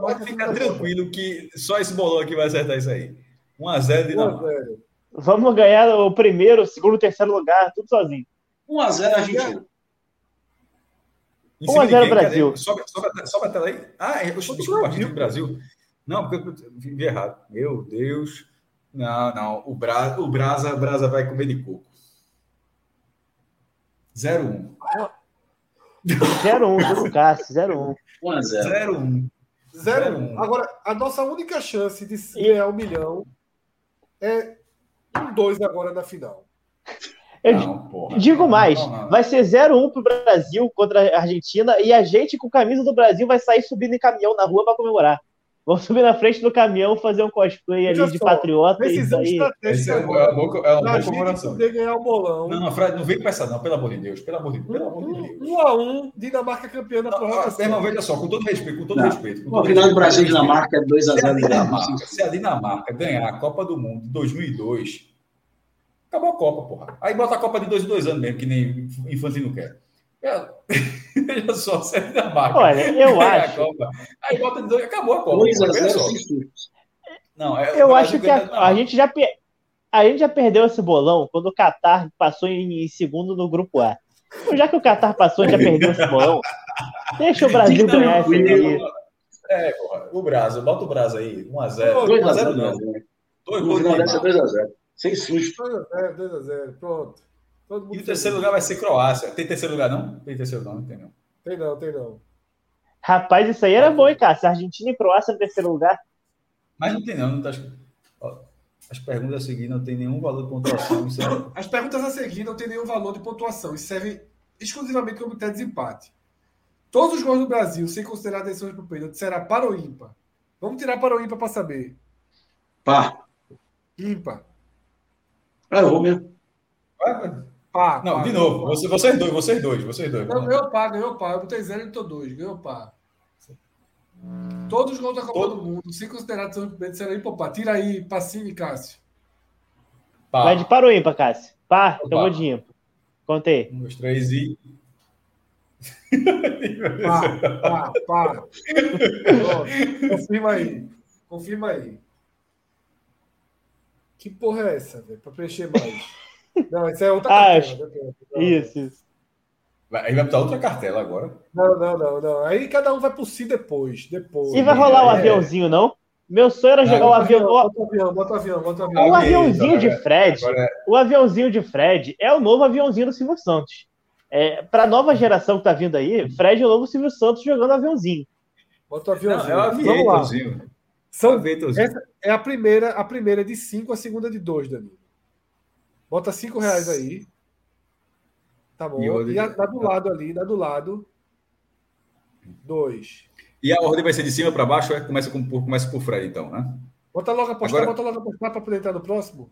Pode ficar tranquilo que só esse bolão aqui vai acertar isso aí. 1x0 Dinamarca. Vamos ganhar o primeiro, o segundo, o terceiro lugar, tudo sozinho. 1x0 Argentina. 1x0 Brasil. Sobe, sobe, sobe a tela aí. Ah, eu, desculpa, Argentina do Brasil. Não, porque eu vi errado. Meu Deus. Não, não. O, Bra... o Brasa, Brasa vai comer de coco. 0-1. 0-1, do Cássio, 0-1. 0-1. 0-1. Agora, a nossa única chance de ganhar um milhão é um 2 agora na final. Eu não, porra, digo mais, não, não, vai ser 0-1 pro Brasil contra a Argentina e a gente com camisa do Brasil vai sair subindo em caminhão na rua para comemorar. Vamos subir na frente do caminhão, fazer um cosplay ali de patriota. Isso aí. Esse é, uma boa, é uma boa comemoração. poder ganhar o bolão. Não, não, Fred, não vem com essa, não, pelo amor de Deus. Pelo amor de Deus. Pelo amor de Deus. Um, um a um, Dinamarca campeã da prorrogação. Irmão, veja só, com todo respeito, com todo não. respeito. o final do Brasil e Dinamarca é 2x0. Se, se a Dinamarca ganhar a Copa do Mundo de 2002, acabou a Copa, porra. Aí bota a Copa de dois em dois anos mesmo, que nem Infantino quer. É. [laughs] Veja só, você da marca. Olha, eu [laughs] acho. A Aí bota acabou a Copa. 2 a 0 Não, é, eu acho que a, a, gente já a gente já perdeu esse bolão quando o Qatar passou em, segundo no grupo A. Então, já que o Qatar passou e já perdeu esse bolão, deixa o Brasil ganhar esse aí. É, porra, o Brasil, bota o Brasil aí, 1x0. 2x0 não. 2x0. Sem susto. 2x0, 2x0, pronto. E o terceiro lugar vai ser Croácia. Tem terceiro lugar, não? Tem terceiro não, não tem não. Tem não, tem não. Rapaz, isso aí era bom, hein, cara? Se Argentina e Croácia no terceiro lugar. Mas não tem não, não tá... As perguntas a seguir não tem nenhum valor de pontuação. Serve... [laughs] As perguntas a seguir não tem nenhum valor de pontuação. Isso serve exclusivamente como critério de desempate. Todos os gols do Brasil, sem considerar atenções para o pênalti, será para ou ímpar? Vamos tirar para ou ímpar para saber. Pá. Ímpar. Ah, eu vou mesmo. Pá, não, pá, de novo. Você, vocês dois, vocês dois, vocês dois. Não, ganhou pá, ganhou pá. Eu botei zero e tô dois. Ganhou pá. Todos os gols da Copa Todo... do Mundo, para o pênalti, será ímpar. Pá. Tira aí, Passinho Cássio. Pá. Vai de para ou ímpar, Cássio? Pá, eu vou de ímpar. Contei. Um, dois, três e. Pá, pá, pá. Confirma aí. Confirma aí. Que porra é essa, velho? Pra preencher mais. Não, isso é outra ah, cartela. Isso, isso. Aí vai botar outra cartela agora. Não, não, não, não. Aí cada um vai por si depois. depois. E vai rolar o um é. aviãozinho, não? Meu sonho era jogar o avião. Bota o avião, bota o avião, bota o avião. O aviãozinho de Fred. O aviãozinho de Fred é o novo aviãozinho do Silvio Santos. É, para a nova geração que tá vindo aí, Fred é o novo Silvio Santos jogando aviãozinho. Bota o aviãozinho. Não, é o aviãozinho. São, essa é a primeira, a primeira de 5, a segunda de 2, Danilo. Bota 5 reais aí. Tá bom. E, e a, dá do lado ali, dá do lado. 2. E a ordem vai ser de cima para baixo, é? Começa, com, começa por Fred, então, né? Bota logo a postar, Agora... bota logo a postar para poder entrar no próximo.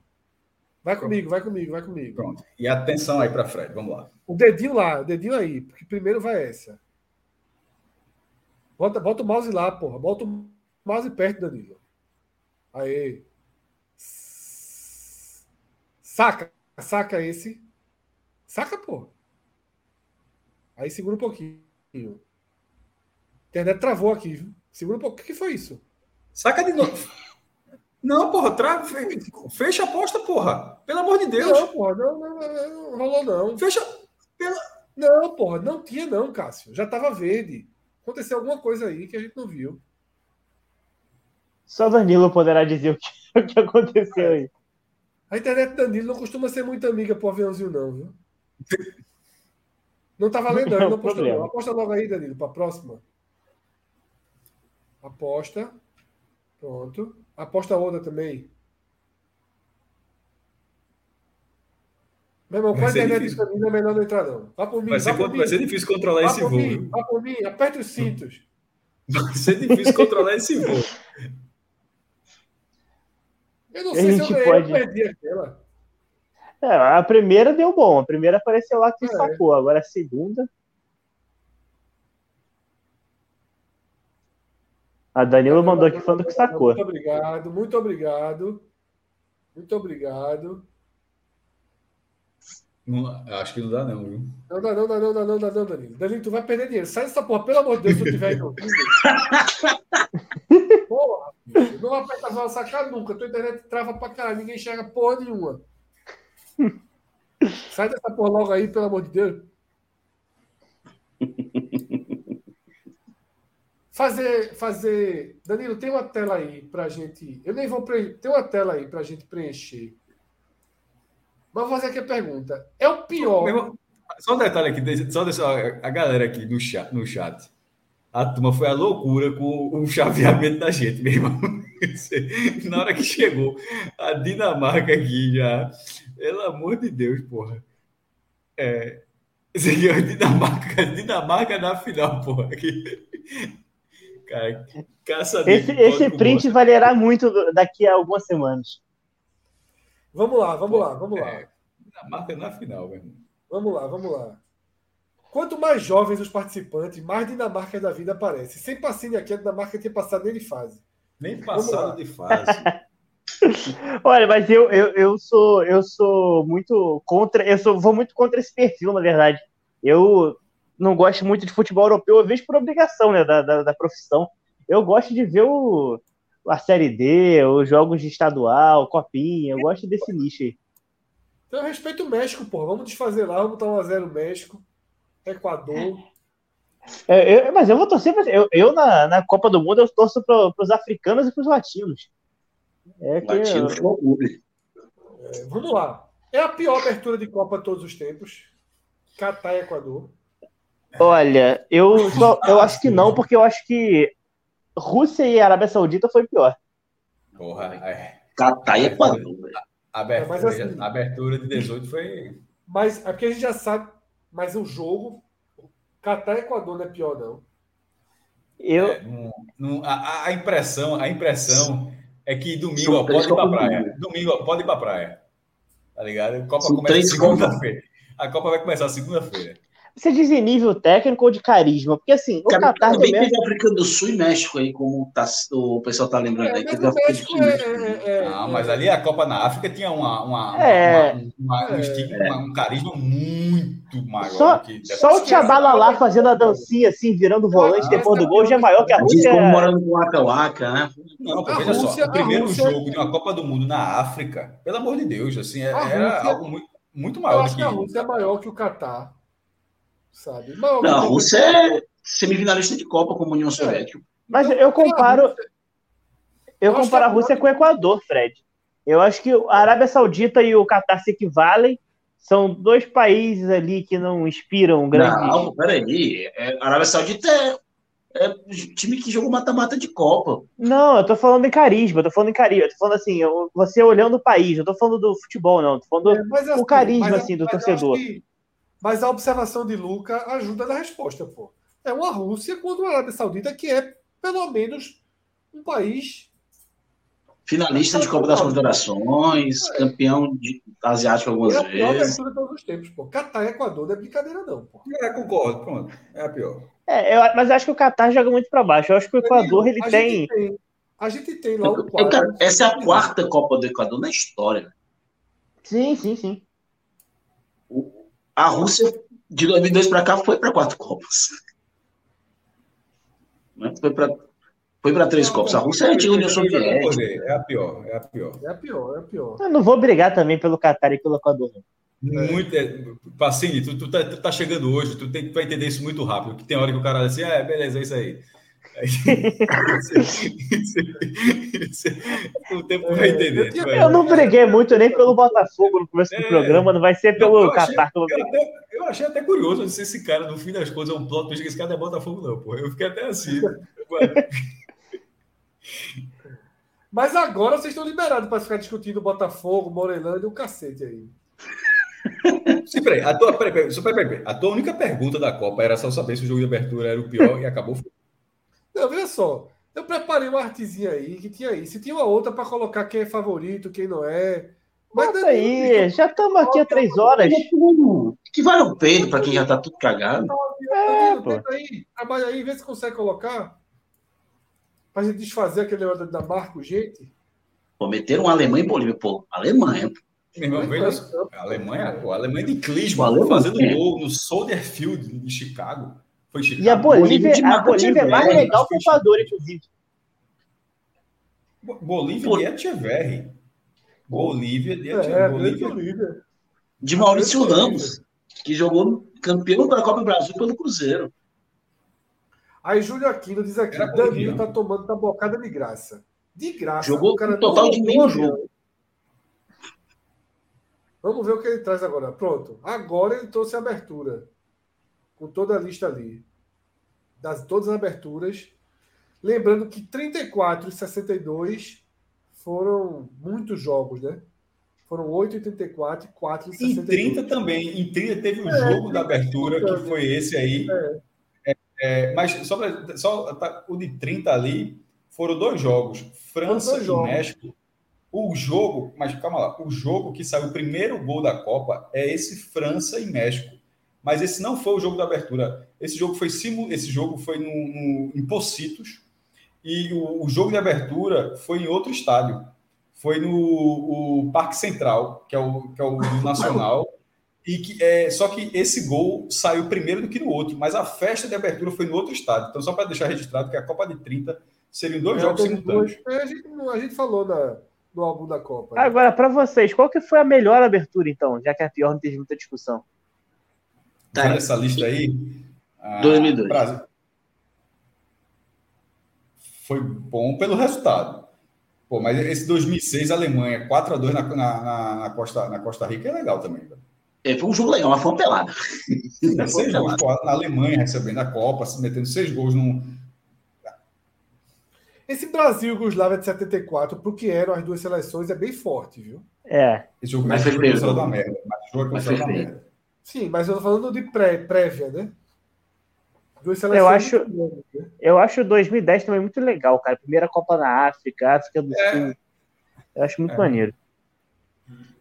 Vai comigo, vai comigo, vai comigo. Pronto. E atenção aí para Fred, vamos lá. O dedinho lá, o dedinho aí, porque primeiro vai essa. Bota, bota o mouse lá, porra. Bota o mouse perto, Danilo. Aí. Saca, saca esse. Saca, porra. Aí segura um pouquinho. A internet travou aqui, viu? Segura um pouquinho. O que foi isso? Saca de novo. Não, porra, tra... fecha a aposta, porra. Pelo amor de Deus. Não, porra, não, não, não, não rolou, não. Fecha. Pela... Não, porra, não tinha, não, Cássio. Já tava verde. Aconteceu alguma coisa aí que a gente não viu. Só Danilo poderá dizer o que, [laughs] o que aconteceu aí. A internet do Danilo não costuma ser muito amiga pro aviãozinho, não, viu? Não tá valendo, não. não aposta, não. Aposta logo aí, Danilo, pra próxima. Aposta. Pronto. Aposta outra também. Meu irmão, com a internet disponível é melhor não entrar, não. Vá por mim. Vai ser, por vai ser difícil controlar esse voo. Mim, vá por mim, aperte os cintos. Vai ser difícil controlar esse voo. Eu não sei se eu ganhei pode... perdi aquela. É, a primeira deu bom. A primeira apareceu lá que é. sacou. Agora a segunda. A Danilo mandou aqui falando que sacou. Muito obrigado, muito obrigado. Muito obrigado. Não, acho que não dá, não, viu? Não dá, não dá, não dá, não dá, não, Danilo. Danilo, tu vai perder dinheiro. Sai dessa porra, pelo amor de Deus, se eu tiver [laughs] bicho. [laughs] Não aperta a sacar nunca. Tua internet trava pra caralho, ninguém enxerga porra nenhuma. [laughs] Sai dessa porra logo aí, pelo amor de Deus. Fazer, fazer. Danilo, tem uma tela aí pra gente. Eu nem vou preencher. Tem uma tela aí pra gente preencher. Mas vou fazer aqui a pergunta. É o pior. Só um detalhe aqui, só deixa a galera aqui no chat, no chat. A turma foi a loucura com o chaveamento da gente, meu irmão. [laughs] Na hora que chegou a Dinamarca aqui já. Pelo amor de Deus, porra. É. Esse aqui é a Dinamarca, [laughs] Dinamarca na final, porra. [laughs] Cara, caça esse esse print valerá muito daqui a algumas semanas. Vamos lá, vamos lá, vamos lá. É, Dinamarca na final, irmão. Vamos lá, vamos lá. Quanto mais jovens os participantes, mais Dinamarca da vida aparece. Sem passinho aqui, a Dinamarca tinha passado nem de fase. Nem passado de fase. [laughs] Olha, mas eu, eu, eu sou eu sou muito contra, eu sou, vou muito contra esse perfil, na verdade. Eu não gosto muito de futebol europeu, eu vejo por obrigação né, da, da, da profissão. Eu gosto de ver o, a Série D, os jogos de estadual, Copinha. Eu gosto desse nicho aí. Então eu respeito o México, pô. Vamos desfazer lá, vamos botar 1x0 México, Equador. É, eu, mas eu vou torcer pra, eu, eu na, na Copa do Mundo eu torço para os africanos e para os latinos. É que latinos eu... é, Vamos lá. É a pior abertura de Copa de todos os tempos. Catar e Equador. Olha, eu, só, eu acho que não, porque eu acho que Rússia e Arábia Saudita foi pior. Porra, é. Catar e Equador. A abertura, é, assim, abertura de 18 foi. Mas é porque a gente já sabe, mas o jogo, Catar e Equador não é pior, não. Eu... É, a, a, impressão, a impressão é que domingo ó, pode ir pra praia. Domingo ó, pode ir pra praia. Tá ligado? A Copa São começa segunda-feira. A Copa vai começar segunda-feira. Você diz em nível técnico ou de carisma? Porque assim, o Cara, Qatar também mesmo... teve África do Sul e México aí, como tá, o pessoal tá lembrando aí. Teve México é, é, é, Não, mas ali a Copa na África tinha uma, uma, é, uma, uma um, estigma, um carisma muito maior. Só, que só o Tchabala lá fazendo a dancinha assim, virando volante ah, depois do gol, já é maior que a Rússia. Diz morando com o Waka, né? Não, pô, veja só, o primeiro Rússia... jogo de uma Copa do Mundo na África, pelo amor de Deus, assim, era Rússia... algo muito, muito maior. Eu acho que, que a Rússia é maior que o Catar sabe? Não, a Rússia é semifinalista de Copa como União Soviética. Mas eu comparo. Eu comparo a Rússia com o Equador, Fred. Eu acho que a Arábia Saudita e o Catar se equivalem. São dois países ali que não inspiram grandes. Não, peraí. É, a Arábia Saudita é, é time que jogou mata-mata de Copa. Não, eu tô falando em carisma, eu tô falando em carisma. Eu tô falando assim, você olhando o país, eu tô falando do futebol, não. Eu tô falando é, do, assim, o carisma, assim, do torcedor. Que, mas a observação de Luca ajuda na resposta, pô. É uma Rússia contra uma Arábia Saudita que é, pelo menos, um país. Finalista de Copa das Confederações, é. campeão de, asiático algumas é a pior vezes. de todos os tempos, pô. Catar e Equador não é brincadeira, não, pô. É, concordo, pronto. É a pior. É, eu, mas eu acho que o Catar joga muito para baixo. Eu acho que o Equador ele a tem... Tem. A gente tem lá o quadro. Essa é a quarta Copa do Equador na história. Sim, sim, sim a Rússia, de 2002 para cá, foi para quatro Copas. Né? Foi para foi para três Copas. A Rússia é a antiga União Soviética. É a pior, é a pior. É a pior, é a pior. Eu não vou brigar também pelo Qatar e pelo Equador. Muito, é, Pacini, tu, tu, tá, tu tá chegando hoje, tu, tem, tu vai entender isso muito rápido. Que tem hora que o cara assim, ah, é, beleza, é isso aí [laughs] o tempo vai entender. Eu, eu não briguei muito nem pelo Botafogo no começo do é, programa, não vai ser pelo Catar eu, eu, achei até curioso se esse cara, no fim das contas, é um plot que esse cara não é Botafogo, não, pô. Eu fiquei até assim. [laughs] Mas agora vocês estão liberados para ficar discutindo Botafogo, Morelândia e o cacete aí. Sim, peraí, a tua, peraí, peraí, peraí, a tua única pergunta da Copa era só saber se o jogo de abertura era o pior e acabou. Não, veja só. Eu preparei uma artezinha aí que tinha aí. Se tinha uma outra para colocar quem é favorito, quem não é. Mas Bota aí, já estamos aqui há três horas. Que vale o peito para quem já está tudo cagado. É, aí, trabalha aí, vê se consegue colocar. Para gente desfazer aquele negócio da Marco, gente. Pô, meteram um Alemanha em Bolívia, pô. Alemanha. Meu irmão, a Alemanha, pô, a Alemanha de Klinsmann fazendo gol no Soldier Field de Chicago. Foi Chicago. E a Bolívia, Bolívia a Bolívia é mais legal que o Equador, inclusive. Bolívia Por... de Echeverri. Bolívia de Echeverri. É, Bolívia. Bolívia. De Maurício Ramos, que jogou campeão da Copa do Brasil pelo Cruzeiro. Aí Júlio Aquino diz aqui, Danilo tá tomando tabocada de graça. De graça. Jogou um total de meio jogo. Vamos ver o que ele traz agora. Pronto. Agora ele trouxe a abertura com toda a lista ali, das todas as aberturas. Lembrando que 34 e 62 foram muitos jogos, né? Foram 8 e 34 e 4 e 62. Em 30 também. Em 30 teve o um é, jogo da abertura, que foi esse aí. É. É, é mas só, pra, só tá, o de 30 ali foram dois jogos. França dois jogos. e México. O jogo, mas calma lá, o jogo que saiu o primeiro gol da Copa é esse França e México mas esse não foi o jogo da abertura. Esse jogo foi esse jogo foi no, no em Pocitos e o, o, jogo de abertura foi em outro estádio. Foi no o Parque Central, que é o, que é o [laughs] Nacional. E que, é, só que esse gol saiu primeiro do que no outro, mas a festa de abertura foi no outro estádio. Então, só para deixar registrado que a Copa de 30 Seriam dois é, jogos simultâneos. A gente, a gente falou na, no álbum da Copa. Né? Agora, para vocês, qual que foi a melhor abertura, então? Já que a pior não teve muita discussão. Tá. Essa lista aí. 2002. Brasil. Foi bom pelo resultado. Pô, mas esse 2006, Alemanha, 4x2 na, na, na, Costa, na Costa Rica é legal também. É, foi um jogo legal, mas foi uma pelada. [laughs] seis gols pô, na Alemanha recebendo a Copa, se metendo seis gols num. Esse Brasil e Yugoslávia de 74, pro que eram as duas seleções, é bem forte, viu? É. Esse jogo, mas foi feio. da merda. Mas jogo é da merda. Sim, mas eu tô falando de pré, prévia, né? eu acho, né? eu acho 2010 também muito legal, cara. Primeira Copa na África, África do é. Sul. Eu acho muito é. maneiro.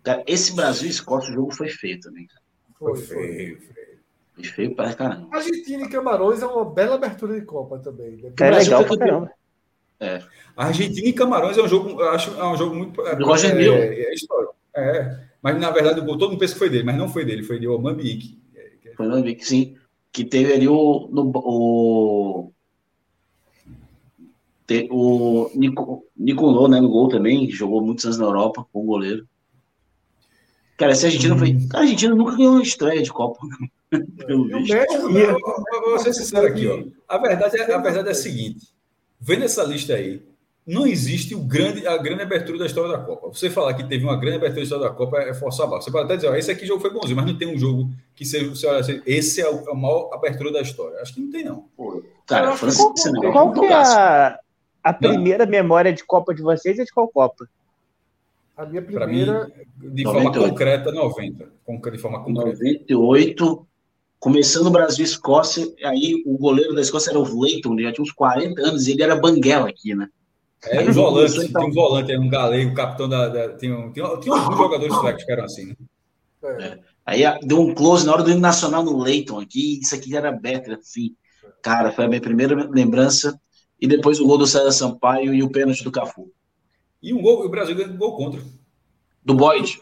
Cara, esse Brasil e Escócia, o jogo foi feio também, cara. Foi, feio, feio. Foi feio para caramba. Argentina e Camarões é uma bela abertura de Copa também. Né? É legal pra caramba. É. Argentina e Camarões é um jogo, eu acho, é um jogo muito. É, Roger é, é, é, histórico. É. Mas na verdade o gol todo mundo pensa que foi dele, mas não foi dele, foi de Omambique. Foi o Omambique, sim que teve ali o, no, o, te, o Nico, Nicolò, né, no gol também, jogou muitos anos na Europa, com o goleiro. Cara, essa Argentina foi. Hum. A Argentina nunca ganhou uma estreia de Copa. Pelo visto. México, vou ser sincero aqui, ó. A verdade, é, a verdade é a seguinte: vendo essa lista aí, não existe o grande, a grande abertura da história da Copa. Você falar que teve uma grande abertura da história da Copa é forçar a barra. Você pode até dizer, ó, esse aqui jogo foi bonzinho, mas não tem um jogo que seja, você olha assim, esse é o, é a maior abertura da história. Acho que não tem, não. Pô, cara, qual, não, qual que é a, a primeira não. memória de Copa de vocês é de qual Copa? A minha primeira. Mim, de 98. forma concreta, 90. De forma concreta. 98. Começando o Brasil e Escócia, aí o goleiro da Escócia era o Leighton, ele já tinha uns 40 anos e ele era banguela aqui, né? É, um volante, então... tem um volante, um galego, capitão da. da tinha, um, tinha, tinha alguns jogadores suecos que eram assim, né? É. Aí deu um close na hora do hino nacional no Leighton aqui, isso aqui era Better, assim. Cara, foi a minha primeira lembrança. E depois o gol do César Sampaio e o pênalti do Cafu. E um gol, o Brasil ganhou um gol contra. Do Boyd.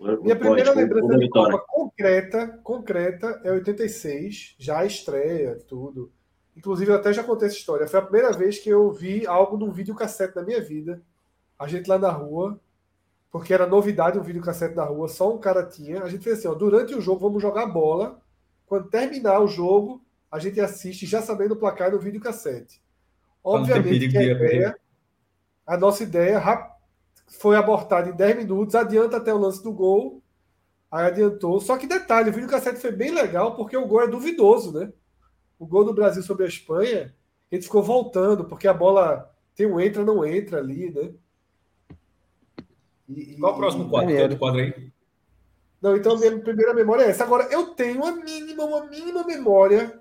Minha primeira Boyd, lembrança de Copa concreta, concreta é 86, já a estreia, tudo. Inclusive, eu até já contei essa história. Foi a primeira vez que eu vi algo num videocassete na minha vida. A gente lá na rua, porque era novidade um videocassete na rua, só um cara tinha. A gente fez assim: ó, durante o jogo vamos jogar bola. Quando terminar o jogo, a gente assiste já sabendo o placar no videocassete. Obviamente, que a, ideia, a nossa ideia foi abortada em 10 minutos, adianta até o lance do gol. Aí adiantou. Só que detalhe, o videocassete foi bem legal porque o gol é duvidoso, né? O gol do Brasil sobre a Espanha, ele ficou voltando, porque a bola tem um entra, não entra ali, né? E, Qual o próximo quadro? Tem outro quadro aí? Não, então a minha primeira memória é essa. Agora, eu tenho uma mínima, uma mínima memória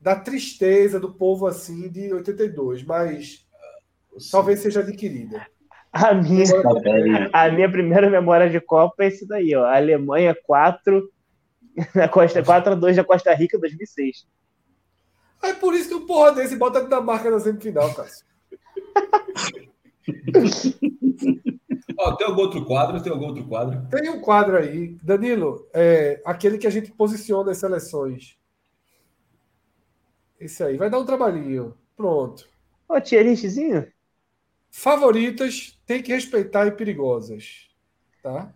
da tristeza do povo assim de 82, mas talvez seja adquirida. A minha, a minha primeira memória de Copa é esse daí, ó. Alemanha 4, [laughs] na Costa, 4 a 2 da Costa Rica 2006. É por isso que o porra desse bota a Dinamarca na semifinal, Cássio. [laughs] Ó, tem algum outro quadro? Tem algum outro quadro? Tem um quadro aí. Danilo, é aquele que a gente posiciona as seleções. Esse aí. Vai dar um trabalhinho. Pronto. Ó, tier listzinho. Favoritas tem que respeitar e perigosas. Tá?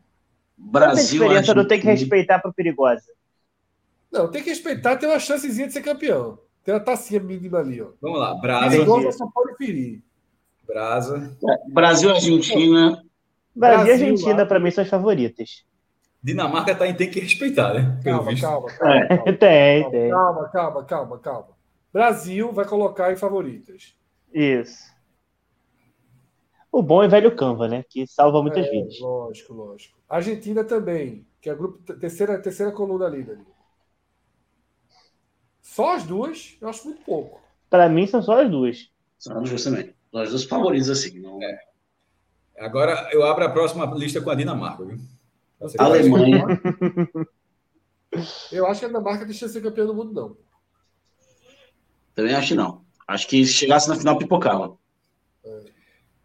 Brasil. Qual a diferença do tem que respeitar para perigosa? Não, tem que respeitar, tem uma chancezinha de ser campeão. Tem uma tacinha mínima ali, ó. Vamos lá, Brasa. só pode ferir. Brasa. É, Brasil, Argentina. Brasil e Argentina, para mim, são as favoritas. Dinamarca tá em tem que respeitar, né? Pelo calma, calma, calma, é. calma. [laughs] tem, calma, tem. Calma, calma, calma, calma. Brasil vai colocar em favoritas. Isso. O bom é velho Canva, né? Que salva muitas é, vidas. Lógico, lógico. Argentina também, que é a grupo, terceira, terceira coluna ali, Dani. Só as duas, eu acho muito pouco. Para mim, são só as duas. São as duas também. São as duas favoritas, assim. Não... É. Agora eu abro a próxima lista com a Dinamarca, viu? Alemanha. eu acho que a Dinamarca deixa de ser campeã do mundo, não. Também acho que não. Acho que se chegasse na final, pipocava. É.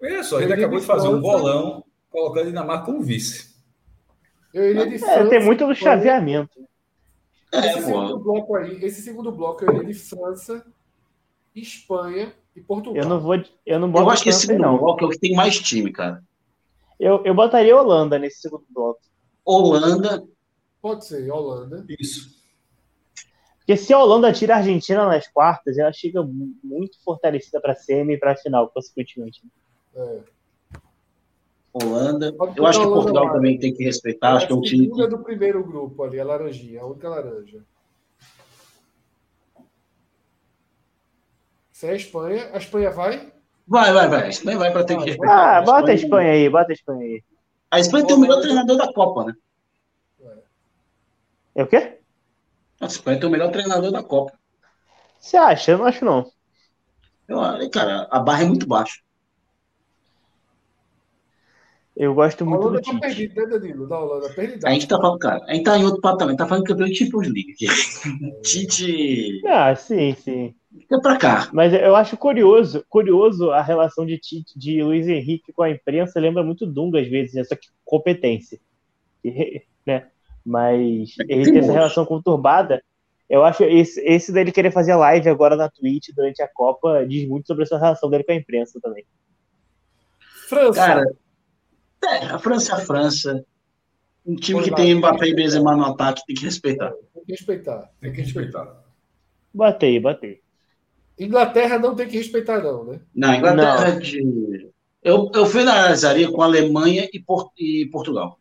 Olha só, ele acabou de fazer um bolão colocando a Dinamarca como vice. Eu iria de é, tem muito do chaveamento. Esse, é, segundo bloco aí, esse segundo bloco iria de França, Espanha e Portugal. Eu não vou. Eu, não eu acho que esse segundo não. bloco é o que tem mais time, cara. Eu, eu botaria Holanda nesse segundo bloco. Holanda. Pode ser, Holanda. Isso. Porque se a Holanda tira a Argentina nas quartas, ela chega muito fortalecida para a semi e para a final, consequentemente. É. Holanda. Eu acho que Portugal também tem que respeitar. Acho que é um time. A do primeiro grupo ali, a laranjinha, a única laranja. Se é a Espanha, a Espanha vai? Vai, vai, vai. A Espanha vai para ter que respeitar. Ah, bota a Espanha aí, bota a Espanha aí. A Espanha tem o melhor treinador da Copa, né? É o quê? A Espanha tem o melhor treinador da Copa. Você acha? Eu não acho, não. Eu, cara, a barra é muito baixa. Eu gosto muito do tá Tite. Perdido, né, Danilo? Da Holanda, perdido. A gente tá falando, cara, a gente tá em outro patamar, a gente tá falando campeão de Champions League. É. [laughs] Tite. Ah, sim, sim. Fica pra cá. Mas eu acho curioso, curioso a relação de Tite, de Luiz Henrique com a imprensa, lembra muito Dunga às vezes, essa competência. [laughs] né? Mas ele tem essa relação conturbada. Eu acho esse, esse dele querer fazer live agora na Twitch durante a Copa diz muito sobre essa relação dele com a imprensa também. França. Cara, é, a França é a França. Um time que tem Mbappé e Benzema no ataque tem que respeitar. Tem que respeitar. Tem que respeitar. Batei, batei. Inglaterra não tem que respeitar, não, né? Não, Inglaterra não. de. Eu, eu finalizaria com Alemanha e, Port... e Portugal.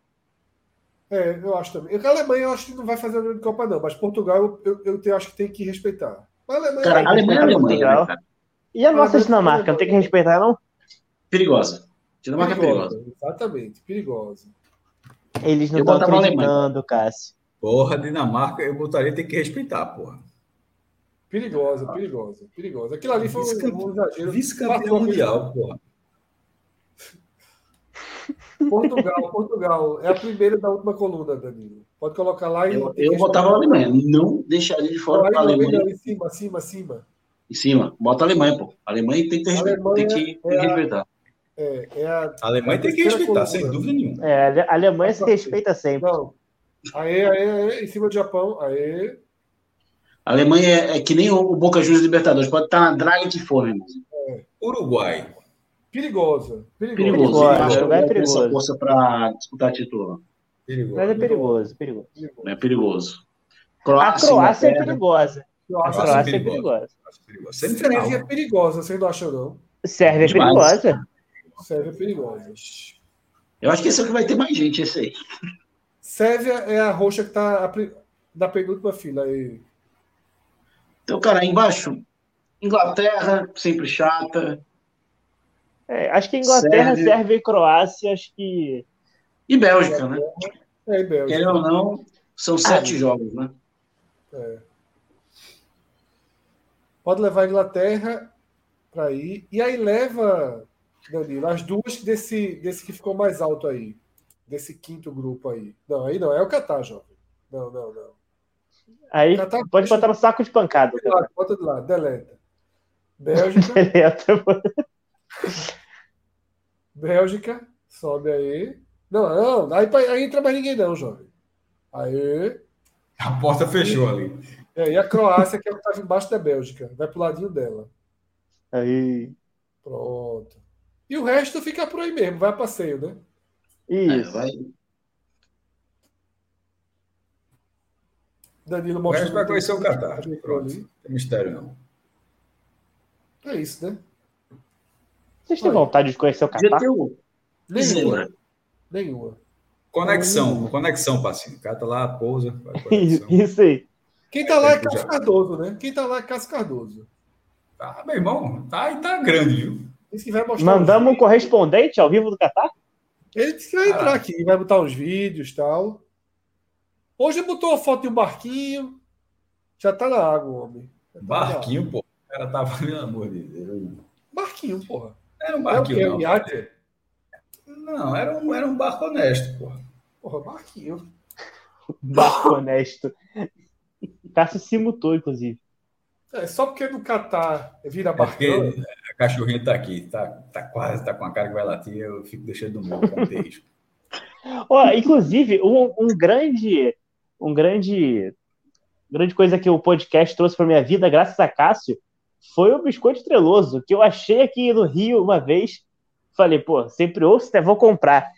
É, eu acho também. A Alemanha eu acho que não vai fazer a grande Copa, não, mas Portugal eu, eu, eu acho que tem que respeitar. A Alemanha, cara, a Alemanha é Alemanha. Né, e a nossa Dinamarca, não tem que respeitar, não? Perigosa. Dinamarca perigosa, é perigosa. Exatamente, perigosa. Eles não estão acreditando, Cássio. Porra, Dinamarca, eu botaria tem que respeitar, porra. Perigosa, perigosa, perigosa. Aquilo ali foi um, exagero. Vice-campeão mundial, porra. [laughs] Portugal, Portugal. É a primeira da última coluna, Danilo. Pode colocar lá e. Eu, eu botava a Alemanha. Não deixaria de fora a Alemanha. Em cima, acima, acima. Em cima. Bota a Alemanha, pô. A Alemanha tem que, Alemanha tem que é respeitar. É, é a, a Alemanha tem que respeitar, coluna. sem dúvida nenhuma. É, a Alemanha se respeita sempre. Não. Aê, aê, aê, em cima do Japão. Aê. A Alemanha é, é que nem o Boca Juniors Libertadores. Pode estar na draga de fome, irmão. É. Uruguai. Perigosa. Perigoso. perigoso. Acho é perigoso. força para disputar título. Perigoso. Mas é perigoso, perigoso. É perigoso. Croácia, a Croácia é perigosa. A Croácia é perigosa. Sérvia é perigosa, você não acha, não? Sérvia é perigosa. Sérvia é perigosa. Eu acho que esse é o que vai ter mais gente, esse aí. Sérvia é a roxa que está na penúltima fila aí. Então, cara, aí embaixo, Inglaterra, sempre chata. É, acho que Inglaterra, Sérvia... Sérvia e Croácia, acho que. E Bélgica, né? É, e Bélgica. Querendo ou não, são sete ah, jogos, né? É. Pode levar a Inglaterra para ir. E aí leva, Danilo, as duas desse, desse que ficou mais alto aí. Desse quinto grupo aí. Não, aí não, é o Catar, jovem. Não, não, não. Aí Catar, pode botar no saco de pancada. Bota de lado, bota de lado, deleta. Bélgica. [laughs] deleta. Bélgica, sobe aí. Não, não, aí, aí entra mais ninguém não, jovem. Aí. A porta fechou ali. É, e a Croácia, que é o que estava embaixo da Bélgica. Vai pro ladinho dela. Aí. Pronto. E o resto fica por aí mesmo, vai a passeio, né? Isso. É, vai. Danilo. O resto vai conhecer o Catar. Pronto. Tem mistério, não. É isso, né? Vocês têm vontade de conhecer o Catar? Nenhuma. Nenhuma. Conexão, conexão, Passinho. Cata tá lá, pousa. [laughs] Isso aí. Quem tá lá é Cássio Cardoso, né? Quem tá lá é Cássio Cardoso. Tá, meu irmão, tá, tá grande, viu? Disse que vai mostrar Mandamos um correspondente ao vivo do Catar? Ele disse que vai entrar aqui, vai botar uns vídeos e tal. Hoje botou a foto de um barquinho. Já tá na água, homem. Tá barquinho, pô. O cara tava, pelo amor de Deus. Barquinho, porra. Era um barquinho. É o quê? Iate? Não, era um, era um barco honesto, porra. Porra, barquinho. [laughs] Barco honesto. Cássio se mutou, inclusive. É, só porque no Catar vira é barquinho. É a cachorrinha tá aqui, tá, tá quase, tá com a cara que vai latir, eu fico deixando no mundo, não risco. oh, inclusive, um, um grande, um grande, grande coisa que o podcast trouxe para minha vida, graças a Cássio, foi o biscoito treloso, que eu achei aqui no Rio uma vez. Falei, pô, sempre ouço, até vou comprar.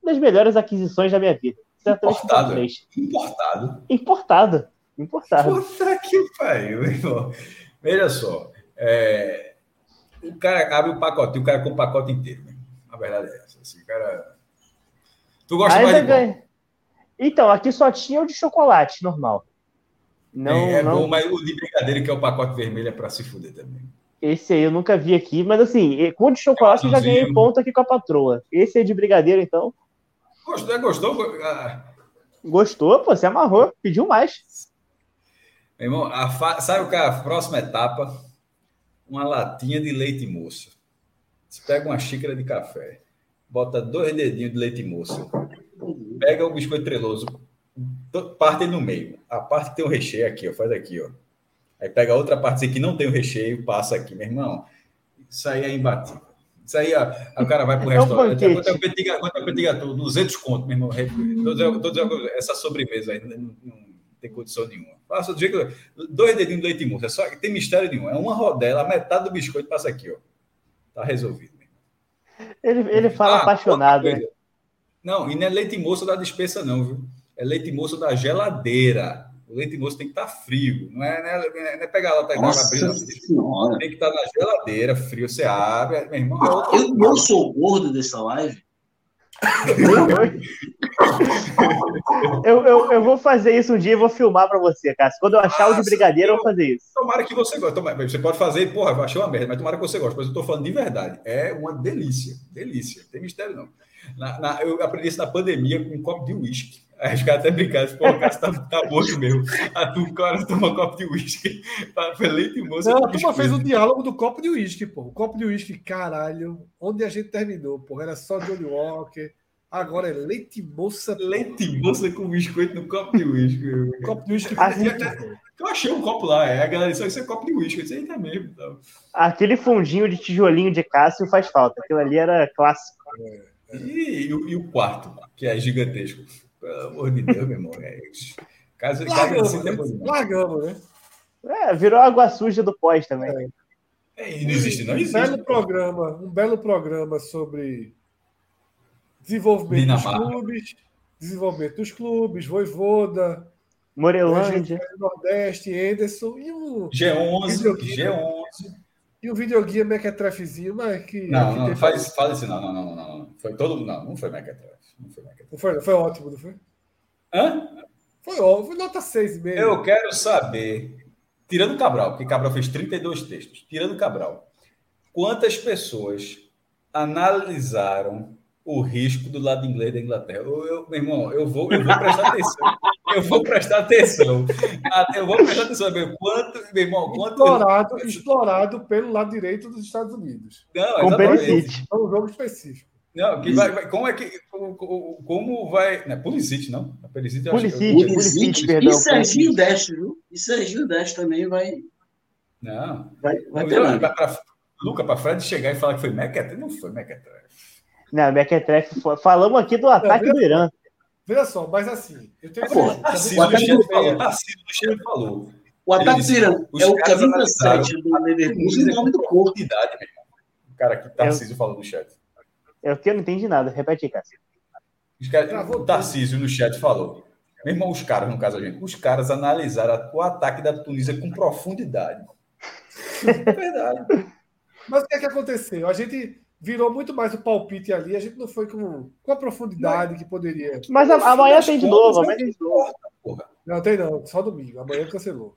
Uma das melhores aquisições da minha vida. Importado. Importado. Importado. Importado. Puta que pariu, irmão. Veja só. É... O cara abre o pacote, o cara com o pacote inteiro. Né? A verdade é essa. Assim, cara... Tu gosta mais de ganha. Então, aqui só tinha o de chocolate normal. Não, é, é não... bom, mas o de brigadeiro, que é o pacote vermelho, é para se fuder também. Esse aí eu nunca vi aqui, mas assim, com o de chocolate eu já ganhei ponto aqui com a patroa. Esse aí de brigadeiro, então. Gostou? Gostou? Ah. Gostou, pô, você amarrou, pediu mais. Meu irmão, a fa... sabe o que é a próxima etapa? Uma latinha de leite moço. Você pega uma xícara de café, bota dois dedinhos de leite moço, pega o biscoito treloso, parte no meio. A parte que tem o recheio aqui, ó, faz aqui, ó. Aí pega a outra parte que não tem o recheio, passa aqui, meu irmão. Isso aí é imbatível. Isso aí, ó, o cara vai pro é restaurante. Quanto é o petit gâteau? 200 conto, meu irmão. Todos, essa sobremesa aí não, não, tem condição nenhuma. Faça do jeito Dois dedinhos de leite moço. É só, tem mistério nenhum. É uma rodela, a metade do biscoito passa aqui, ó. Tá resolvido. Ele, ele fala ah, apaixonado. Né? Não, e não é leite moço da dispensa, não, viu? é leite moço da geladeira. O leite moço tem que estar tá frio. Não é, não é, não é pegar lá, tá abrindo. Tem que estar tá na geladeira, frio. Você abre. Meu irmão, é eu não sou gordo dessa live. Eu, eu, eu vou fazer isso um dia e vou filmar para você, Cássio. Quando eu achar ah, o de brigadeiro, eu vou fazer isso. Tomara que você goste. Você pode fazer, porra, eu achei uma merda, mas tomara que você goste. Mas eu tô falando de verdade. É uma delícia. Delícia. Não tem mistério, não. Na, na, eu aprendi isso na pandemia com um copo de uísque. Aí os caras até brincaram, pô, o cara tá, tá morto mesmo. A turma, cara toma um copo de uísque. [laughs] Foi leite moço. Não, a turma fez o diálogo do copo de uísque, pô. O copo de uísque, caralho. Onde a gente terminou, pô. Era só Johnny Walker. Agora é leite moça. Leite moça com biscoito no copo de uísque. copo de uísque. Eu achei um copo lá, é. A galera disse, isso é copo de uísque. Isso aí tá mesmo. Então. Aquele fundinho de tijolinho de Cássio faz falta. Aquilo ali era clássico. É, é. E, e, e, o quarto, que é gigantesco. Pelo amor de Deus, meu irmão. É isso. Caso, largamos, caso assim, né? largamos, né? É, virou água suja do pós também. É. É, não existe, não existe. Um belo programa, um belo programa sobre desenvolvimento Dinamarca. dos clubes, desenvolvimento dos clubes, Voivoda, Morelândia, Nordeste, Enderson e o G11, G11. E o videoguia Mequetrefzinho, mas que. Não, não, faz, faz isso, não, não, não, não. Foi todo Não, não foi Mequetref. Não foi, não foi, foi ótimo, não foi? Hã? Foi ótimo, foi nota 6,5. Eu quero saber, tirando Cabral, porque Cabral fez 32 textos, tirando Cabral, quantas pessoas analisaram o risco do lado inglês da Inglaterra. Eu, eu, meu irmão, eu vou, eu vou prestar atenção. Eu vou prestar atenção. Eu vou prestar atenção. Meu, quanto, meu irmão, quanto. Explorado, explorado pelo lado direito dos Estados Unidos. Não, Com Perisic. É um jogo específico. Não, que vai, vai, como é que. Como, vai. Não é Pulisic, não? A Pulisic, Pulisic, Pulisic, perdão. E Serginho Deste, viu? E Serginho Deste também vai. Não. Vai, vai, vai, vai pra, Luca, para Fred chegar e falar que foi Mequetref, não foi Mequetref. Não, Mequetref foi. Falamos aqui do ataque do Irã. Veja só, mas assim. Eu tenho Pô, Tarcísio do Chefe falou. Tarcísio falou. O ataque do Irã é o camisa 7 do Leverkusen em nome do corpo. O cara que Tarcísio falou no chat. É que eu não entendi nada. Repete aí, Cássio. O Tarcísio no chat falou. Meu irmão, os caras, no caso a gente, os caras analisaram o ataque da Tunísia com profundidade. É [laughs] verdade. Mas o que é que aconteceu? A gente virou muito mais o palpite ali, a gente não foi com, com a profundidade não. que poderia. Mas amanhã tem de novo, amanhã tem de novo. Não, tem não, só domingo. Amanhã cancelou.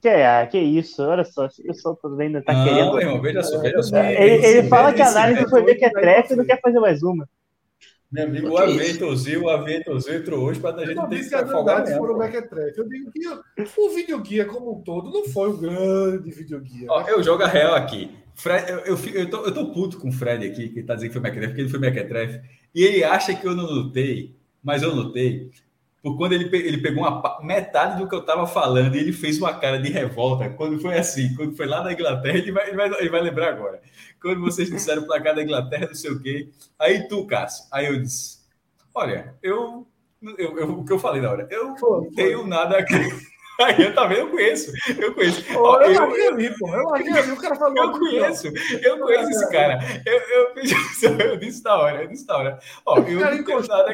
Que, é, que isso, olha só, o só ainda tá não, querendo. Irmão, veja só, veja só. Ele, ele fala que a análise foi ver que é trefe e não quer fazer mais uma. Meu amigo, o Aventozinho, o Aventozinho entrou hoje para a gente ter que afogar for o Mequetrefe. Eu digo que o videoguia como um todo não foi um grande videoguia. Ó? Eu jogo a real aqui. Fred, eu, eu, eu, tô, eu tô puto com o Fred aqui, que tá dizendo que foi Mequetrefe, porque ele foi Mequetrefe. E ele acha que eu não notei, mas eu notei por quando ele, ele pegou uma metade do que eu estava falando e ele fez uma cara de revolta quando foi assim, quando foi lá na Inglaterra, ele vai, ele vai, ele vai lembrar agora. Quando vocês disseram o placar da Inglaterra, não sei o quê. Aí tu, Cássio, aí eu disse: Olha, eu, eu, eu o que eu falei na hora, eu não tenho nada a Aí eu também eu conheço. Eu conheço. Ó, eu, eu, eu, ali, pô. Eu larguei ali, o cara falou. Eu conheço, eu conheço esse cara. Eu, eu, [laughs] eu disse da hora, eu disse da hora. Ó, eu não tenho nada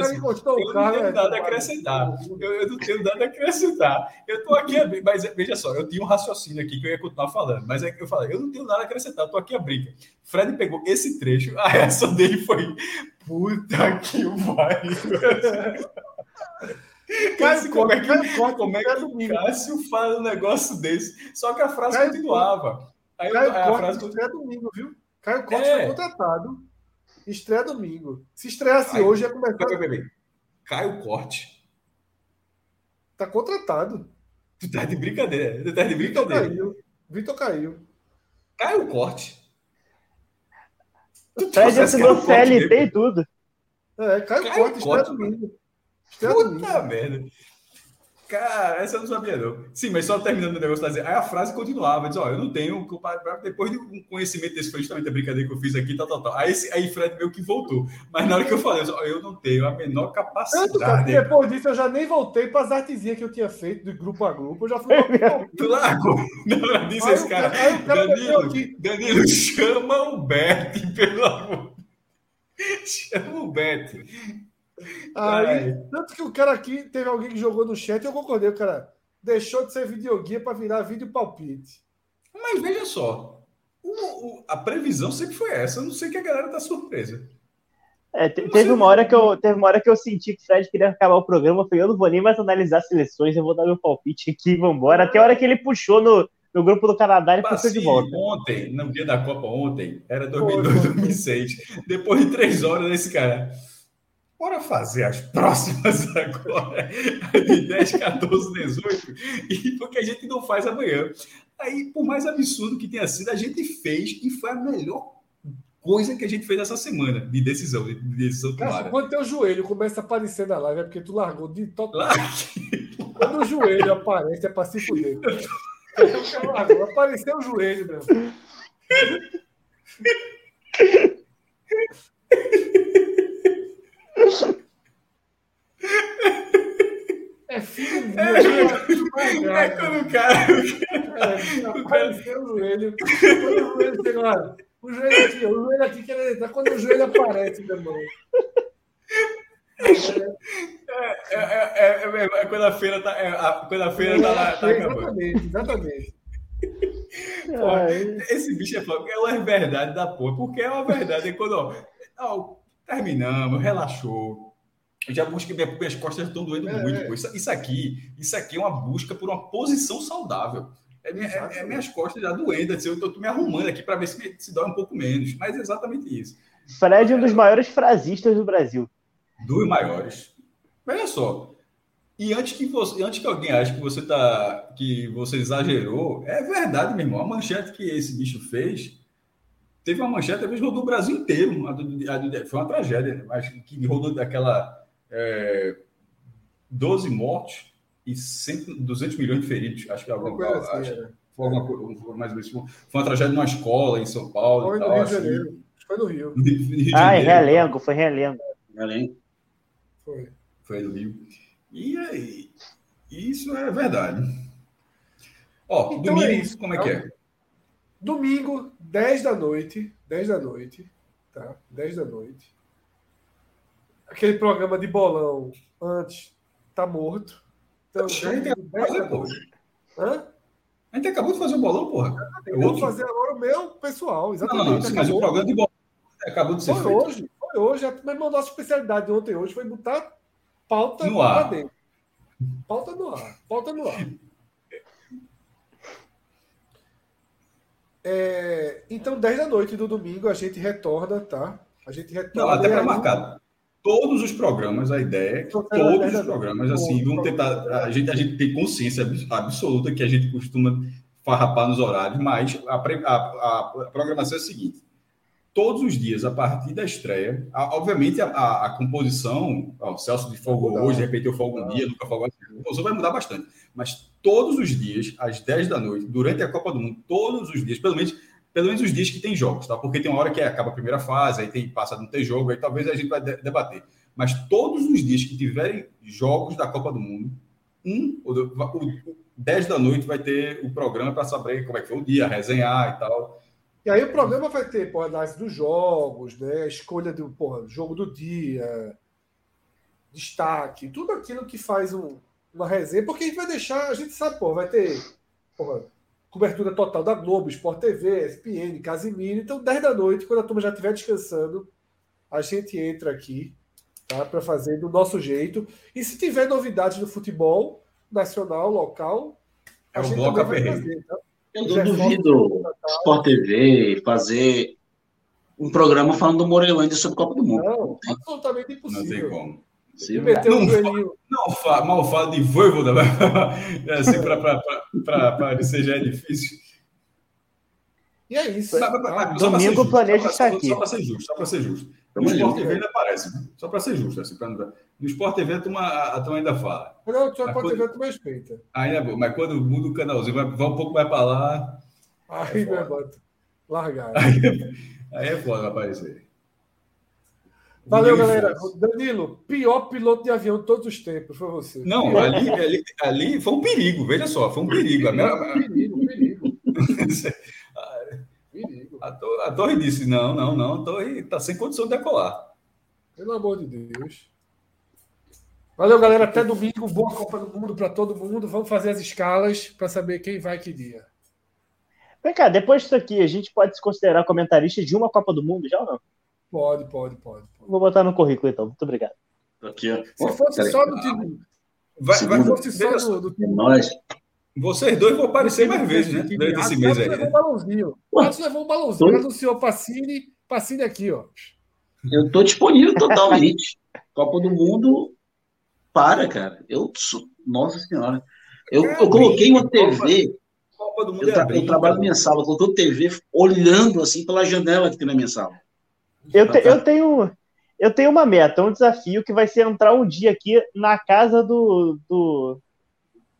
assim, eu não tenho nada a acrescentar. Eu, eu não tenho nada a acrescentar. Eu tô aqui, mas veja só, eu tinha um raciocínio aqui que eu ia continuar falando, mas é que eu falei, eu não tenho nada a acrescentar, eu tô aqui a briga. Fred pegou esse trecho, [laughs] a reação dele foi puta que pariu. [laughs] Cássio, como é que, como é que o Cássio fala um negócio desse? Só que a frase Caio continuava. Aí Caio a, a frase estreia domingo, viu? Caio Corte é. foi contratado. Estreia domingo. Se estreasse Aí, hoje, ia começar. Peraí, Caio Corte. Tá contratado. Tu tá de brincadeira. Tu tá de brincadeira. Vitor caiu. Vitor caiu. Caio Corte. Tu Fred assinou CLT e tudo. É, Caio, Caio Corte, estreia domingo. Puta merda. Cara, essa eu não sabia, não. Sim, mas só terminando o negócio, dizer, aí a frase continuava, diz, ó, eu não tenho, depois de um conhecimento desse, foi justamente a brincadeira que eu fiz aqui, tal, tal, tal. Aí, esse, aí Fred meio que voltou. Mas na hora que eu falei, ó, eu não tenho a menor capacidade. Tanto, depois disso eu já nem voltei para as artezinhas que eu tinha feito de grupo a grupo, eu já fui... tu [laughs] largou. Na hora disso, esse cara, cara Danilo, Danilo, chama o Bert, [laughs] pelo amor. Chama o Bert. Aí, tanto que o cara aqui, teve alguém que jogou no chat e eu concordei, o cara deixou de ser videoguia para virar vídeo palpite. Mas veja só, o, o, a previsão sempre foi essa. Eu não sei que a galera tá surpresa. É, teve uma hora que eu teve uma hora que eu senti que o Fred queria acabar o programa. Eu falei, eu não vou nem mais analisar seleções, eu vou dar meu palpite aqui, vambora. Até a hora que ele puxou no, no grupo do Canadá, ele passou de volta. Ontem, no dia da Copa ontem, era 2002, 2006. Depois de três horas, esse cara. Bora fazer as próximas [laughs] agora, de 10, 14, 18, e porque a gente não faz amanhã. Aí, por mais absurdo que tenha sido, a gente fez e foi a melhor coisa que a gente fez essa semana de decisão, de decisão tomada. quando teu joelho começa a aparecer na live, é porque tu largou de total. Quando o joelho aparece, é para se fuder. Apareceu o joelho, meu. [laughs] É filho é, é, é quando o cara. É, apareceu o joelho. Quando o joelho chega lá. O joelho aqui, o joelho aqui querendo entrar. Quando o joelho aparece, meu irmão. É, é, é, é, quando a feira tá, é, a, quando a feira tá, lá, tá acabando. Exatamente, exatamente. Esse bicho é, é uma verdade da porra, porque é uma verdade. É quando, ó Terminamos, relaxou. Eu já busquei, minhas costas estão doendo é, muito. É. Isso, isso, aqui, isso aqui é uma busca por uma posição saudável. É, minha, é, é minhas costas já doendo. Assim, eu estou me arrumando aqui para ver se, se dói um pouco menos. Mas é exatamente isso. Fred é um dos maiores frasistas do Brasil. Dos maiores. Olha só. E antes que você, antes que alguém ache que você tá, que você exagerou, é verdade, meu irmão. A manchete que esse bicho fez Teve uma manchete, talvez rodou o Brasil inteiro. A do, a do, foi uma tragédia, mas que rodou daquela é, 12 mortos e 100, 200 milhões de feridos. Acho que é alguma coisa. Assim, acho, foi alguma coisa mais Foi uma tragédia numa escola em São Paulo. Foi no Rio [laughs] de Janeiro. Foi no Rio. ah, em Realengo, foi Realengo. Realengo. Foi. Foi no Rio. E aí, isso é verdade. Ó, então domingo, é isso. como é que é? Domingo, 10 da noite. 10 da noite. Tá? 10 da noite. Aquele programa de bolão antes tá morto. Então, a, gente acabou de Hã? a gente acabou de fazer o bolão, porra. Eu vou fazer agora o meu pessoal, exatamente. Não, não, sim, mas o programa de bolão acabou de ser foi feito. hoje, foi hoje. Mas a nossa especialidade de ontem hoje foi botar pauta no ar. Dentro. Pauta no ar. Pauta no ar. É, então, 10 da noite do domingo, a gente retorna, tá? A gente retorna. Não, até para marcar. Todos os programas, a ideia é que todos os programas, assim, vão tentar. A gente, a gente tem consciência absoluta que a gente costuma farrapar nos horários, mas a, a, a programação é a seguinte: todos os dias, a partir da estreia, a, obviamente a, a, composição, ó, o Celso de Fogo hoje, de repente eu folgo um dia, nunca folgo a composição vai mudar bastante. Mas todos os dias, às 10 da noite, durante a Copa do Mundo, todos os dias, pelo menos, pelo menos os dias que tem jogos, tá? Porque tem uma hora que acaba a primeira fase, aí tem passa não ter jogo, aí talvez a gente vai debater. Mas todos os dias que tiverem jogos da Copa do Mundo, um, o, o, 10 da noite vai ter o programa para saber como é que foi o dia, resenhar e tal. E aí o programa vai ter pô, análise dos jogos, né? A escolha do porra, jogo do dia, destaque, tudo aquilo que faz um, uma resenha, porque a gente vai deixar, a gente sabe, pô, vai ter porra, cobertura total da Globo, Sport TV, SPN, Casimiro. Então, 10 da noite, quando a turma já estiver descansando, a gente entra aqui tá, para fazer do nosso jeito. E se tiver novidades do futebol nacional, local, a é um vai fazer. Tá? Eu não duvido Sport TV fazer um programa falando do Morelândia sobre Copa do Mundo. Não, absolutamente impossível. Não tem como. Sim, não, um não, não mal fala de Voivoda, [laughs] assim, para ele seja é difícil. E é isso. Domingo planeja estar aqui. Só para ser justo, só para ser justo. No Sport TV ainda aparece, né? só para ser justo. Assim, pra... No Sport TV a turma, a turma ainda fala. Não, no Sport TV tu respeita. Ainda é bom, mas quando muda o canalzinho, vai, vai um pouco mais para lá. Aí, é meu irmão, largar. Aí, aí é foda aparecer. Valeu, galera. Danilo, pior piloto de avião de todos os tempos, foi você. Não, ali, ali, ali foi um perigo, veja só, foi um perigo. A minha... perigo, perigo. [laughs] A, torre, a torre disse: não, não, não, a torre está sem condição de decolar. Pelo amor de Deus. Valeu, galera. Até domingo. Boa Copa do Mundo para todo mundo. Vamos fazer as escalas para saber quem vai que dia. Vem cá, depois disso aqui, a gente pode se considerar comentarista de uma Copa do Mundo já ou não? Pode, pode, pode. pode. Vou botar no currículo então. Muito obrigado. Aqui, ó. Se fosse só do time. Vai, vai, fosse só do, do time. Nós. Vocês dois vão aparecer mais vezes, né? Durante esse mês aí. levou um balãozinho. Matos levou um balãozinho. Anunciou Pacini, Pacini aqui, ó. Eu tô disponível totalmente. [laughs] Copa do Mundo, para, cara. Eu sou... Nossa Senhora. Eu, eu coloquei uma TV. Copa do Mundo eu, tra é eu trabalho na minha sala, eu coloquei uma TV olhando assim pela janela que tem na minha sala. Eu, te, eu tenho. Eu tenho uma meta, um desafio que vai ser entrar um dia aqui na casa do, do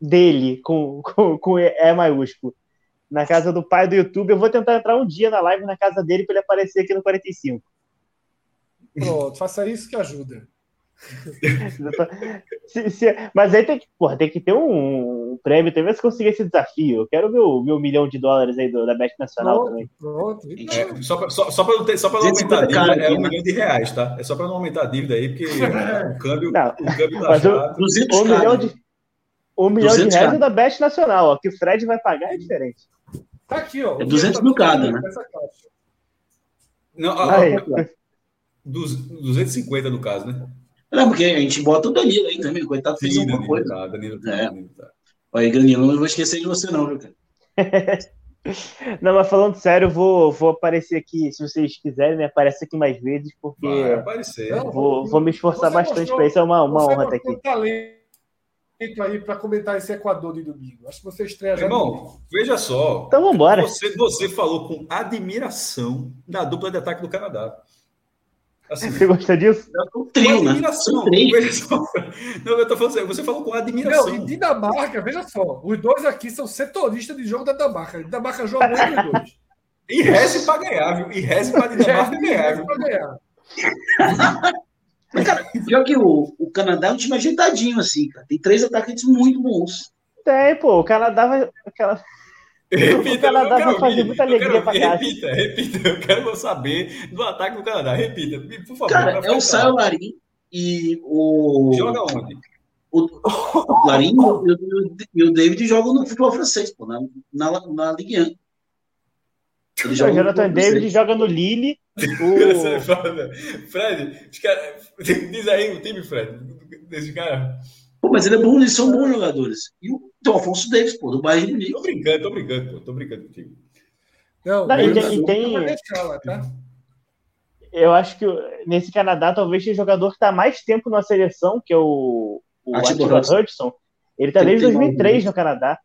dele, com, [laughs] com, com E maiúsculo. Na casa do pai do YouTube. Eu vou tentar entrar um dia na live na casa dele para ele aparecer aqui no 45. Pronto, faça isso que ajuda. [laughs] se, se, mas aí tem que, porra, tem que ter um, um prêmio também se conseguir esse desafio. Eu quero meu, meu milhão de dólares aí do, da Bet Nacional pronto, também. Pronto. É, só para só, só não, ter, só não aumentar a dívida, é um milhão de reais, tá? É só para não aumentar a dívida aí, porque o câmbio, não, o câmbio tá chato. Um milhão de, um milhão de reais é da Bet Nacional, ó, que o Fred vai pagar é diferente. Tá aqui, ó. É 200 mil cada, né? Não, ó, aí, ó, 250 no caso, né? Não, porque a gente bota o Danilo aí também, coitado, fez Sim, alguma Danilo, coisa. Tá, Danilo, tá, é. Danilo, tá. Aí, Danilo, não vou esquecer de você, não, viu, cara? [laughs] Não, mas falando sério, vou, vou aparecer aqui, se vocês quiserem, né? Aparece aqui mais vezes, porque Vai aparecer. Vou, vou me esforçar você bastante para isso. É uma, uma honra estar aqui. Talento aí para comentar esse Equador de domingo. Acho que você estreia já. Irmão, veja só. Então vamos embora. Você, você falou com admiração da dupla de ataque do Canadá. Assim, você gosta disso? Com trio, né? admiração. Não, eu tô falando assim, você falou com admiração. Não, e Dinamarca, veja só, os dois aqui são setoristas de jogo da Dinamarca. Dinamarca joga muito os dois. E reze para ganhar, viu? E reze para Dinamarca ganhar, viu? ganhar. Mas, cara, pior que o, o Canadá é um time ajeitadinho, assim, cara. Tem três atacantes muito bons. Tem, pô. O Canadá vai. Aquela... Repita, o Canadá vai fazer muita alegria para cá. Repita, repita. Eu quero saber do ataque do Canadá. Repita, por favor. Cara, é o Saio Larim e o. Joga onde? O, [laughs] o Larim e o, David jogam no futebol francês, pô, na, na, na Ligue 1. O Jonathan David joga no Lille. [laughs] O... Fred, [laughs] diz aí o time, Fred, desse cara. Pô, mas ele é bom, eles são bons jogadores. E o então, Alfonso Davis, pô, do Bayern de Munique. Tô brincando, tô brincando, pô, tô brincando contigo. Não, não e, tem, e tem... Tá? Eu acho que nesse Canadá talvez tenha jogador que está mais tempo na seleção, que é o, o Atiba Hudson. Ele está desde 2003 no Canadá.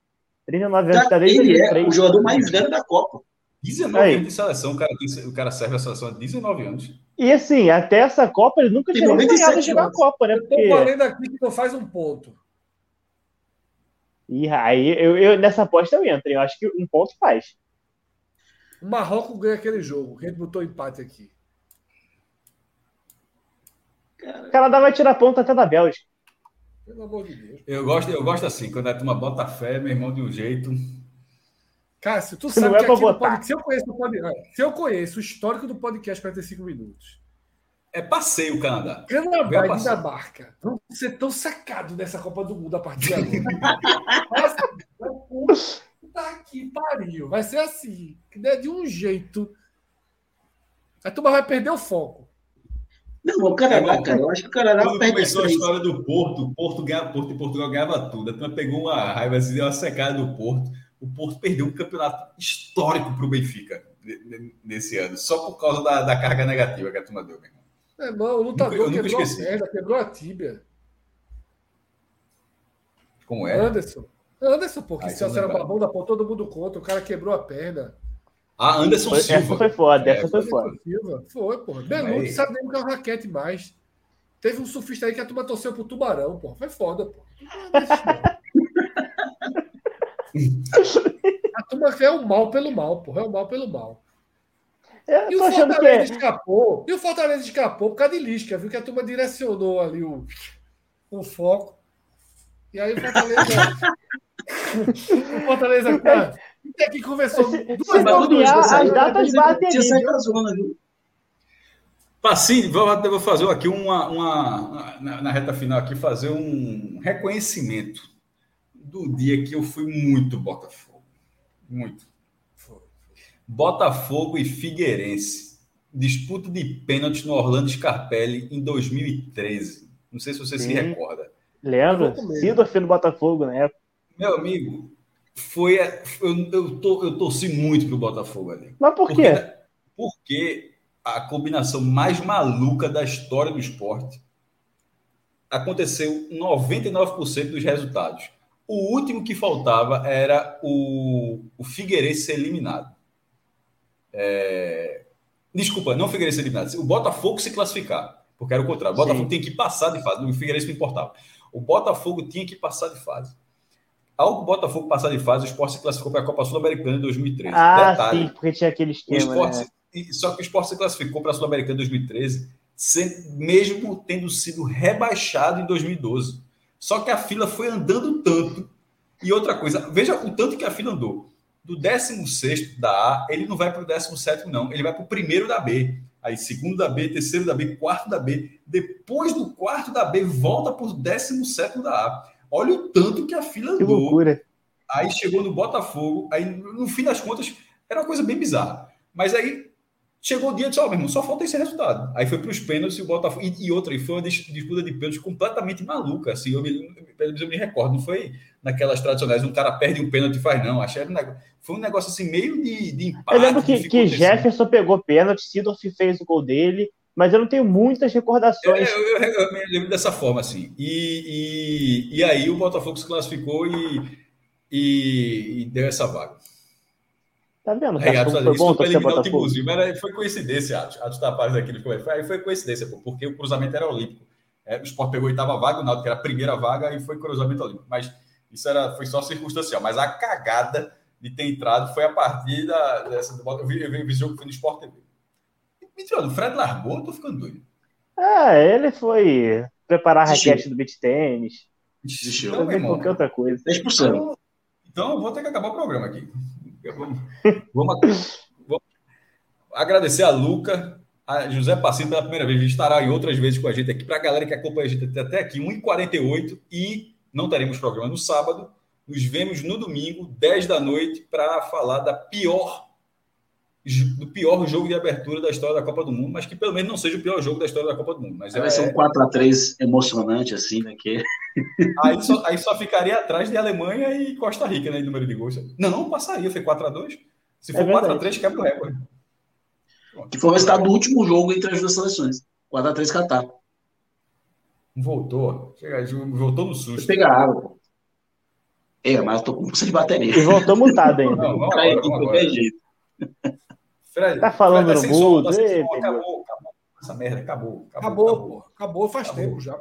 39 anos, está desde ele 2003. é o jogador mais velho da Copa. 19 Aí. anos de seleção, o cara, o cara serve a seleção há 19 anos. E assim, até essa Copa ele nunca tinha ganhado jogar a Copa, né? Porque... Eu tô falando aqui que não faz um ponto. E aí, eu, eu, nessa aposta eu entro. Eu acho que um ponto faz. O Marrocos ganha aquele jogo, que a gente botou empate aqui. O Canadá vai tirar ponto até da Bélgica. Pelo amor de Deus. Eu gosto, eu gosto assim, quando a turma bota fé, meu irmão, de um jeito. Cássio, tu sabe não é que aqui pode, se, eu conheço, se eu conheço o histórico do podcast 45 minutos. É passeio o Canadá. Canadá e Dinamarca vão ser tão sacados dessa Copa do Mundo a partir de agora. [laughs] Puta que pariu. Vai ser assim. Que der de um jeito. A turma vai perder o foco. Não, o Canadá, é, cara, eu acho que o Canadá Quando começou a história do Porto, o Porto ganhava Porto e Portugal ganhava tudo. A turma pegou uma raiva, assim, deu uma secada do Porto. O Porto perdeu um campeonato histórico para o Benfica nesse ano, só por causa da, da carga negativa que a turma deu, meu irmão. É, irmão, o lutador nunca, quebrou a perna, quebrou a tíbia. Como é? Anderson. Anderson, pô, que Celso era babão da pô, todo mundo conta, o cara quebrou a perna. Ah, Anderson foi, Silva. Essa foi foda, essa é, foi foda. Silva. Foi, pô. Beluto sabe nem o que é o raquete mais. Teve um surfista aí que a turma torceu pro tubarão, pô. Foi foda, pô. [laughs] [laughs] a turma quer o mal pelo mal, pô. É o mal pelo mal. Eu e o Fortaleza que... escapou. E o Fortaleza escapou por causa de Lisca, viu? Que a turma direcionou ali o, o foco. E aí o Fortaleza. [laughs] o Fortaleza, cara, é que conversou. Se, duas se bobear, as datas batem ali. Passinho, vou, vou fazer aqui uma, uma na, na, reta final aqui, fazer um reconhecimento do dia que eu fui muito Botafogo. Muito. Botafogo e Figueirense. Disputa de pênalti no Orlando Scarpelli em 2013. Não sei se você Sim. se recorda. Lembra? Sidorf no Botafogo na época. Meu amigo, foi. Eu, eu, tô, eu torci muito pro Botafogo ali. Mas por quê? Porque, porque a combinação mais maluca da história do esporte aconteceu 99% dos resultados. O último que faltava era o, o Figueirense ser eliminado. É... Desculpa, não o Figueirense ser eliminado. O Botafogo se classificar. Porque era o contrário. O Botafogo Sim. tem que passar de fase. O Figueirense não importava. O Botafogo tinha que passar de fase. Ao Botafogo passar de fase, o esporte se classificou para a Copa Sul-Americana em 2013. Ah, Detalhe, sim, porque tinha aquele esquema. Né? Só que o esporte se classificou para a Sul-Americana em 2013, mesmo tendo sido rebaixado em 2012. Só que a fila foi andando tanto. E outra coisa, veja o tanto que a fila andou. Do 16 da A, ele não vai para o 17, não. Ele vai para o primeiro da B. Aí, segundo da B, terceiro da B, quarto da B. Depois do quarto da B, volta para o 17 da A. Olha o tanto que a fila andou. Que loucura. Aí chegou no Botafogo, aí no fim das contas era uma coisa bem bizarra. Mas aí chegou o dia e disse: Ó, oh, meu irmão, só falta esse resultado. Aí foi para os pênaltis e o Botafogo. E, e outra, e foi uma disputa de pênaltis completamente maluca. Assim, eu me, eu me recordo, não foi naquelas tradicionais, um cara perde um pênalti e faz, não. Achei um negócio, foi um negócio assim, meio de, de empate. Eu lembro que, que Jefferson pegou pênalti, Sidorf fez o gol dele mas eu não tenho muitas recordações. Eu, eu, eu, me lembro dessa forma, assim. E, e, e, aí o Botafogo se classificou e, e, e deu essa vaga. Tá vendo? Aí, Atos, foi bom para eliminar o Tibuzinho, mas foi coincidência, Atos. Atos Tapares aqui no Aí foi coincidência, pô, porque o cruzamento era olímpico. É, o Sport pegou a oitava vaga, o Náutico era a primeira vaga e foi cruzamento olímpico. Mas isso era, foi só circunstancial. Mas a cagada de ter entrado foi a partir da, dessa do Botafogo. Eu vi, eu vi, eu vi jogo que foi no Sport TV. Mentira, o Fred largou, eu tô ficando doido. É, ele foi preparar a raquete do beat tênis. Desistiu. Qualquer outra coisa. 10%. Então, então vou ter que acabar o programa aqui. Vamos, vamos agradecer a Luca, a José Passinho pela primeira vez. Estará em outras vezes com a gente aqui. Para a galera que acompanha a gente até aqui, 1h48 e não teremos programa no sábado. Nos vemos no domingo, 10 da noite, para falar da pior do pior jogo de abertura da história da Copa do Mundo, mas que pelo menos não seja o pior jogo da história da Copa do Mundo. Mas vai é... ser um 4x3 emocionante, assim, né? Que... [laughs] aí, só, aí só ficaria atrás de Alemanha e Costa Rica, né? Em número de gols. Não, não passaria, foi 4x2. Se for é 4x3, quebra o recorde. Que foi o resultado do último jogo entre as duas seleções. 4x3 Catar. Voltou. Voltou no susto. Pegar água. É, mas eu tô com força de bateria. E voltou mutado ainda. Não, não, agora, qualquer jeito. Fred, tá falando Fred, no mudo. Tá acabou, acabou. Essa merda acabou. Acabou, acabou, acabou faz acabou. tempo já.